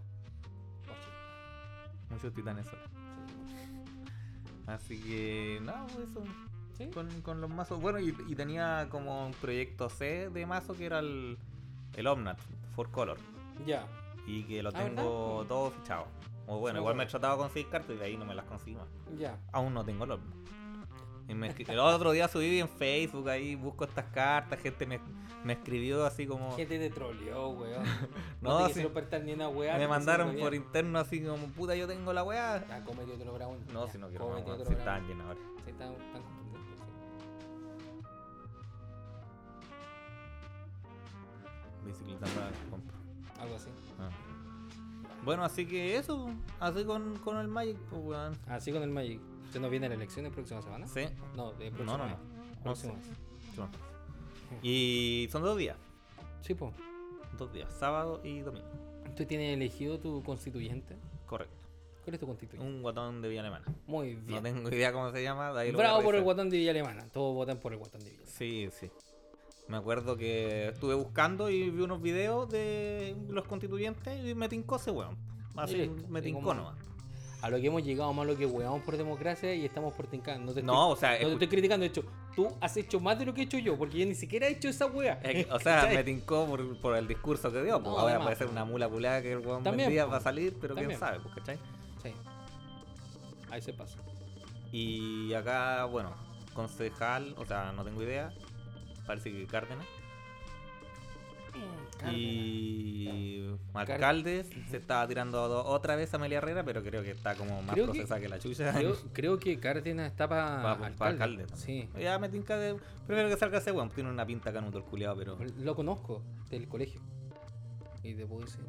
Ocho. Muchos titanes. Sí. Así que, no, eso. ¿Sí? Con, con los mazos. Bueno, y, y tenía como un proyecto C de mazo que era el, el Omnat. Four Color. Ya. Y que lo Ah, tengo todo fichado. O bueno, igual me he tratado de conseguir cartas y de ahí no me las consigo. Ya. Aún no tengo. Y me escri- el otro día subí en Facebook ahí, busco estas cartas, gente me, me escribió así como... Gente te troleó, weón. No, No, te sí. quisieron prestar ni una weá. Me mandaron por interno así como, puta, yo tengo la weá. Ya, cómete otro brown. No, si no quiero más, si están llenos ahora. Sí, están, están contundentes, sí. Bicicleta que compro. Algo así. Bueno, así que eso, así con, con el Magic, pues weón. Así con el Magic. ¿Se nos viene la elección la próxima semana? Sí. No, de No, próxima no, no. No Próximo sé. Y son dos días. Sí, pues. Dos días, sábado y domingo. ¿Tú tienes elegido tu constituyente? Correcto. ¿Cuál es tu constituyente? Un guatón de Villa Alemana. Muy bien. No tengo idea cómo se llama. de ahí Bravo por el guatón de Villa Alemana. Todos votan por el guatón de Villa Alemana. Sí, sí. Me acuerdo que estuve buscando y vi unos videos de los constituyentes y me tincó ese weón. Así me tincó nomás. A lo que hemos llegado más lo que weamos por democracia y estamos por tincar. No, te No, estoy, o sea, no te estoy criticando. De hecho, tú has hecho más de lo que he hecho yo, porque yo ni siquiera he hecho esa wea. Es o sea, ¿Cachai? me tincó por, por el discurso que dio. pues. No, Ahora además, puede ser una mula pulada que el weón También, vendía pues. va a salir, pero quién sabe, pues, ¿cachai? Sí. Ahí se pasa. Y acá, bueno, concejal, o sea, no tengo idea. Parece que Cárdenas. Y alcaldes se estaba tirando do- otra vez a Amelia Herrera, pero creo que está como más Creo procesada que, la chucha. Creo, creo que Cárdenas está para Pa- pa- alcalde. alcalde. Sí. Ya me tinca de. Prefiero que salga ese weón, tiene una pinta canuto el culiado, pero. Lo conozco del colegio. Y te puedo decir,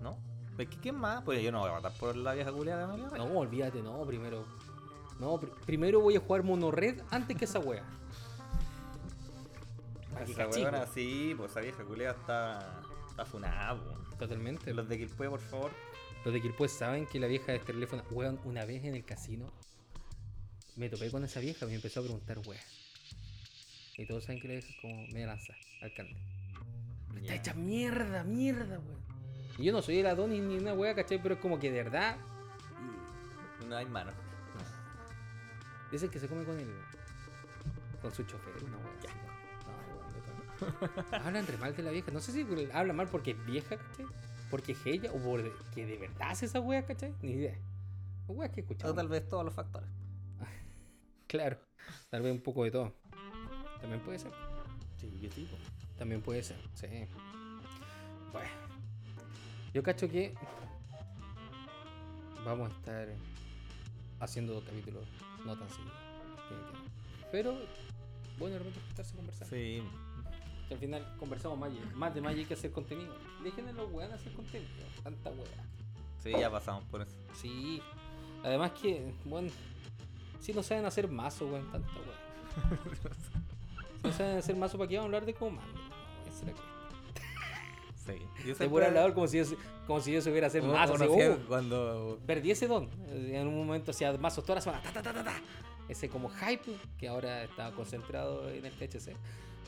no. ¿No? ¿Es que quién más? Pues yo no voy a votar por la vieja culiada de Amelia Herrera. No, olvídate, no, primero. No, pr- primero voy a jugar monorred antes que esa wea. Esa weón. sí, pues esa vieja culiada está. Está funada, po. Totalmente. Los de Quilpue, por favor. Los de Quilpue saben que la vieja de este teléfono, weón, una vez en el casino, me topé con esa vieja y me empezó a preguntar, weón. Y todos saben que la vieja es como media lanza, alcalde. Pero está hecha mierda, mierda, weón. Y yo no soy el Adonis ni una wea, ¿cachai? Pero es como que de verdad. No hay mano. Dicen que se come con el. con su chofer, una wea. Hablan re mal de la vieja. No sé si habla mal porque es vieja, ¿cachai? Porque es ella o porque de verdad hace esa wea, ¿cachai? Ni idea. Weas que O escuchamos. tal vez todos los factores. Claro, tal vez un poco de todo. También puede ser. Sí, yo sí, po. También puede ser, sí. Bueno, yo cacho que vamos a estar haciendo dos capítulos no tan seguidos. Pero, bueno, de repente estarse conversando. Sí. Que al final conversamos más, más de Magic que hacer contenido. Dejen a los weón hacer contenido. Tanta wea. Sí, ya pasamos por eso. Sí. Además que, bueno, si no saben hacer mazo, weón, tanta wea. Si no saben hacer mazo, ¿para qué vamos a hablar de comando? No, esa es la que- Sí. Yo Se como si yo, como si yo supiera hacer Uno- mazo. uno así, hacía uh, cuando. perdí ese don. En un momento hacía mazos toda la semana. ta, ta, ta, ta, ta. Ese como hype que ahora está concentrado en el THC.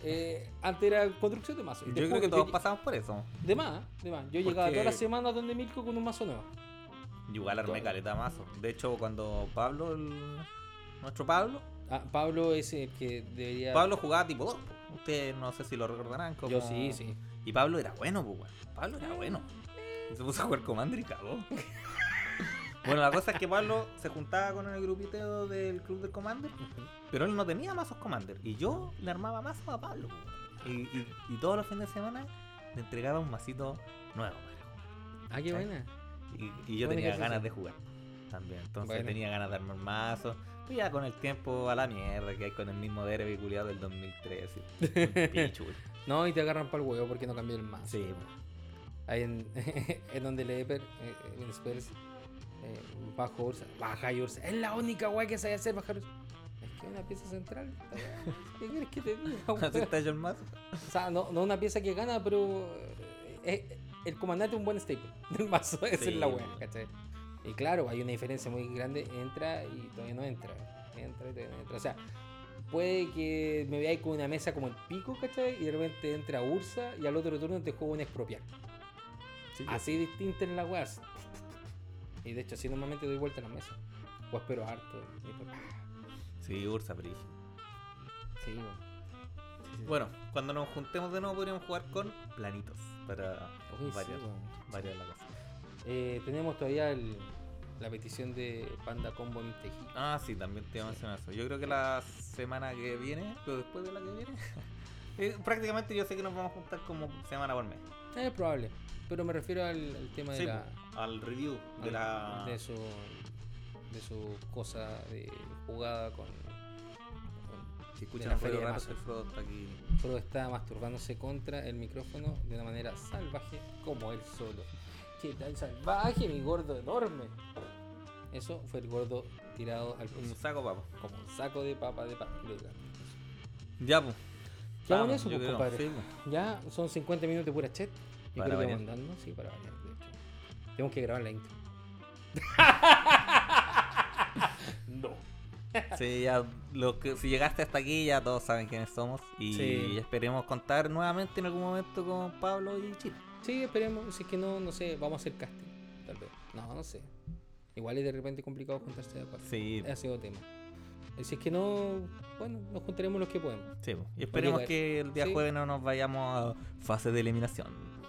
Eh, antes era construcción de te Yo creo que todos yo- pasamos por eso. De más, de más. Yo llegaba Porque- todas las semanas donde Milko con un mazo nuevo. Igual armé caleta mazo. De hecho, cuando Pablo, el- nuestro Pablo, Ah, Pablo es el que debería. Pablo jugaba tipo 2. Ustedes no sé si lo recordarán. Como... Yo sí, sí. Y Pablo era bueno, pues. Pablo era bueno. Y se puso a jugar Commander y cagó. bueno, la cosa es que Pablo se juntaba con el grupito del club del Commander, pero él no tenía mazos Commander. Y yo le armaba mazos a Pablo, pues, y, y, y todos los fines de semana le entregaba un masito nuevo. weón. Ah, qué buena. Y, y yo tenía ganas de jugar también. Entonces Bueno. tenía ganas de armar mazos. Pues ya con el tiempo a la mierda que hay con el mismo derby culiado del 2013. Un pichu, weón. No, y te agarran para el huevo porque no cambió el mazo. Sí, Ahí en, en donde le eh, en Spells, eh, bajo Ursa. Baja y Ursa. Es la única weá que sabe hacer bajar Ursa. Es que es una pieza central. ¿Qué quieres que te diga? Así está el mazo. O sea, no, no una pieza que gana, pero eh, eh, el comandante es un buen staple del mazo. Esa Sí. es la weá, ¿cachai? Y claro, hay una diferencia muy grande. Entra y todavía no entra. Entra y todavía no entra. O sea, puede que me veáis con una mesa como el pico, ¿cachai? Y de repente entra Ursa y al otro turno te juego un expropiar. Así distinta en la weá. Y de hecho, así normalmente doy vuelta a la mesa. O espero harto. Sí, Ursa, pero Sí. Sí, Bueno, cuando nos juntemos de nuevo podríamos jugar con planitos para Oye, variar, la cosa. Eh, tenemos todavía el- la petición de Panda Combo MTG. Ah, sí, también te iba a mencionar eso. Yo creo que la semana que viene, pero después de la que viene, eh, prácticamente yo sé que nos vamos a juntar como semana por mes. Es probable, pero me refiero al, al tema de la. Al review de al- la... de su de su cosa de jugada con, con- Si de escuchan de raro, Mazo. el Frodo está aquí. Frodo está masturbándose contra el micrófono de una manera salvaje como él solo. ¿Qué tan salvaje, mi gordo enorme? Eso fue el gordo tirado al Un saco, papo. como un saco de papa de papa. Ya, pues. Ya Vamos, eso, pues, compadre. sí, pues. Ya son 50 minutos de pura chat. Yo Para creo que andando, sí, para variar, de. Tenemos que grabar la intro. no. Sí, ya, lo que, si llegaste hasta aquí ya todos saben quiénes somos y Sí. esperemos contar nuevamente en algún momento con Pablo y Chile. Sí, esperemos. Si es que no, no sé, vamos a hacer casting. Tal vez. No, no sé. Igual es de repente complicado juntarse de acuerdo. Sí, Ha sido tema. Y Si es que no, bueno, nos juntaremos los que podemos. sí, po. y esperemos que el día Sí. jueves no nos vayamos a fase de eliminación.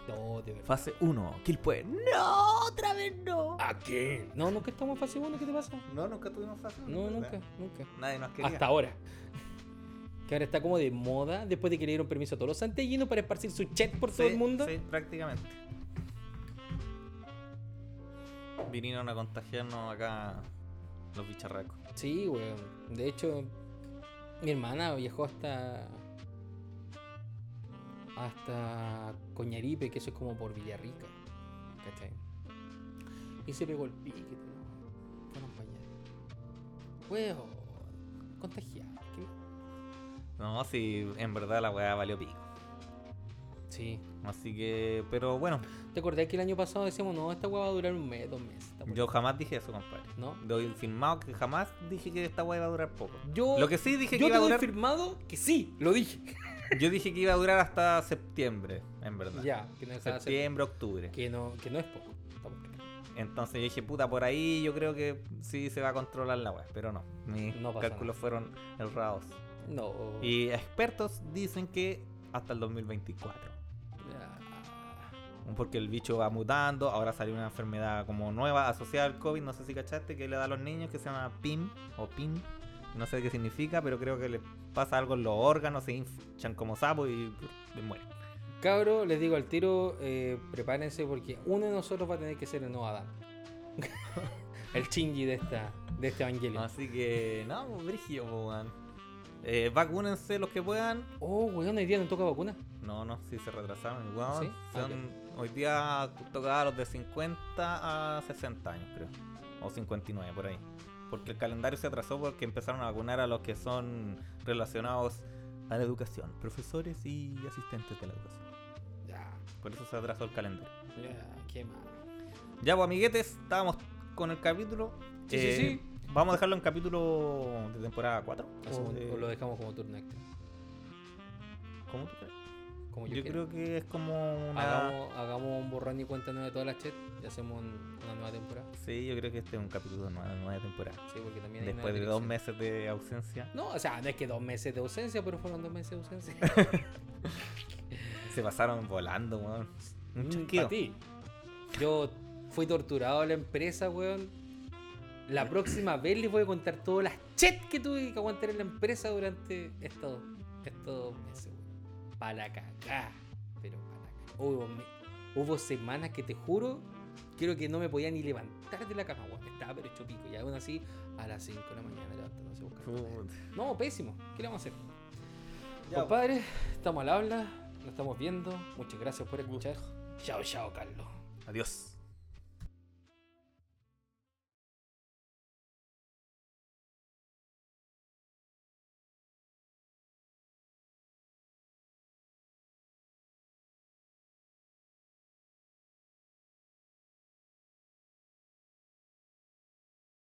No, de verdad. Fase 1, Killpoint. No, otra vez no. ¿A qué? No, nunca estamos en fase 1, ¿qué te pasa? No, nunca tuvimos fase uno, No, ¿verdad? nunca, nunca. Nadie nos quería. Hasta ahora. Que ahora está como de moda después de que le dieron permiso a todos los santellinos para esparcir su chat por todo el mundo. Sí, prácticamente. Vinieron a contagiarnos acá los bicharracos. Sí, weón. De hecho, mi hermana viajó hasta. Hasta Coñaripe, que eso es como por Villarrica. ¿Cachai? Y se pegó el pique. Fueron para allá. Weón. Contagiado. ¿qué? No, sí, en verdad la weá valió pico. Sí. Así que, pero bueno, ¿Te acordás que el año pasado decíamos, no, esta weá va a durar un mes, dos meses? esta weá"? yo jamás dije eso, compadre. ¿No? Doy firmado que jamás dije que esta weá iba a durar poco. Yo, Lo que sí dije que yo iba a durar. firmado que sí, lo dije. Yo dije que iba a durar hasta septiembre, en verdad. Ya, que no Septiembre, octubre. que no, que no es poco. Entonces yo dije, puta, por ahí yo creo que sí se va a controlar la weá. Pero no, mis No cálculos fueron errados. No. Y expertos dicen que hasta el 2024. Ya. Porque el bicho va mutando, ahora salió una enfermedad como nueva asociada al COVID, no sé si cachaste, que le da a los niños que se llama PIM o PIN, no sé qué significa, pero creo que le pasa algo en los órganos, se hinchan como sapos y, mueren. Cabro, les digo al tiro, eh, prepárense porque uno de nosotros va a tener que ser el nuevo Adán. el chingy de esta de este evangelio. Así que, no, pues, brigio, pues, weón. Eh, vacúnense los que puedan. Oh, weón, hoy día no toca vacuna. No, no, sí se retrasaron. Weón, ¿Sí? Son- Hoy día tocaba los de 50 a 60 años, creo. O 59, por ahí. Porque el calendario se atrasó porque empezaron a vacunar a los que son relacionados a la educación. Profesores y asistentes de la educación. Ya, Por eso se atrasó el calendario. ya, qué mal. Ya, pues amiguetes, estábamos con el capítulo. Sí, sí, sí. Vamos a dejarlo en capítulo de temporada 4. O, o lo dejamos como turno extra. ¿Cómo tú crees? Como yo, creo que es como una... Hagamos, hagamos un borrón y cuenta nueva de todas las chat y hacemos un- una nueva temporada. Sí, yo creo que este es un capítulo de nueva, nueva temporada. Sí, porque también hay Después de dos meses de ausencia, No, o sea, no es que dos meses de ausencia, pero fueron dos meses de ausencia. se pasaron volando, weón. Un Mm, chasquido. ti. Yo fui torturado a la empresa, weón. La próxima vez les voy a contar todas las chat que tuve que aguantar en la empresa durante estos, estos meses, Para cagar. Pero para cagar. Hubo, me- hubo semanas que te juro, creo que no me podía ni levantar de la cama, weón. Estaba pero hecho pico. Y aún así, a las 5 de la mañana levantándose a buscar. No, pésimo. ¿Qué le vamos a hacer? Ya, Compadre, estamos al habla, lo estamos viendo. Muchas gracias por escuchar. Chao, chao, Carlos. Adiós.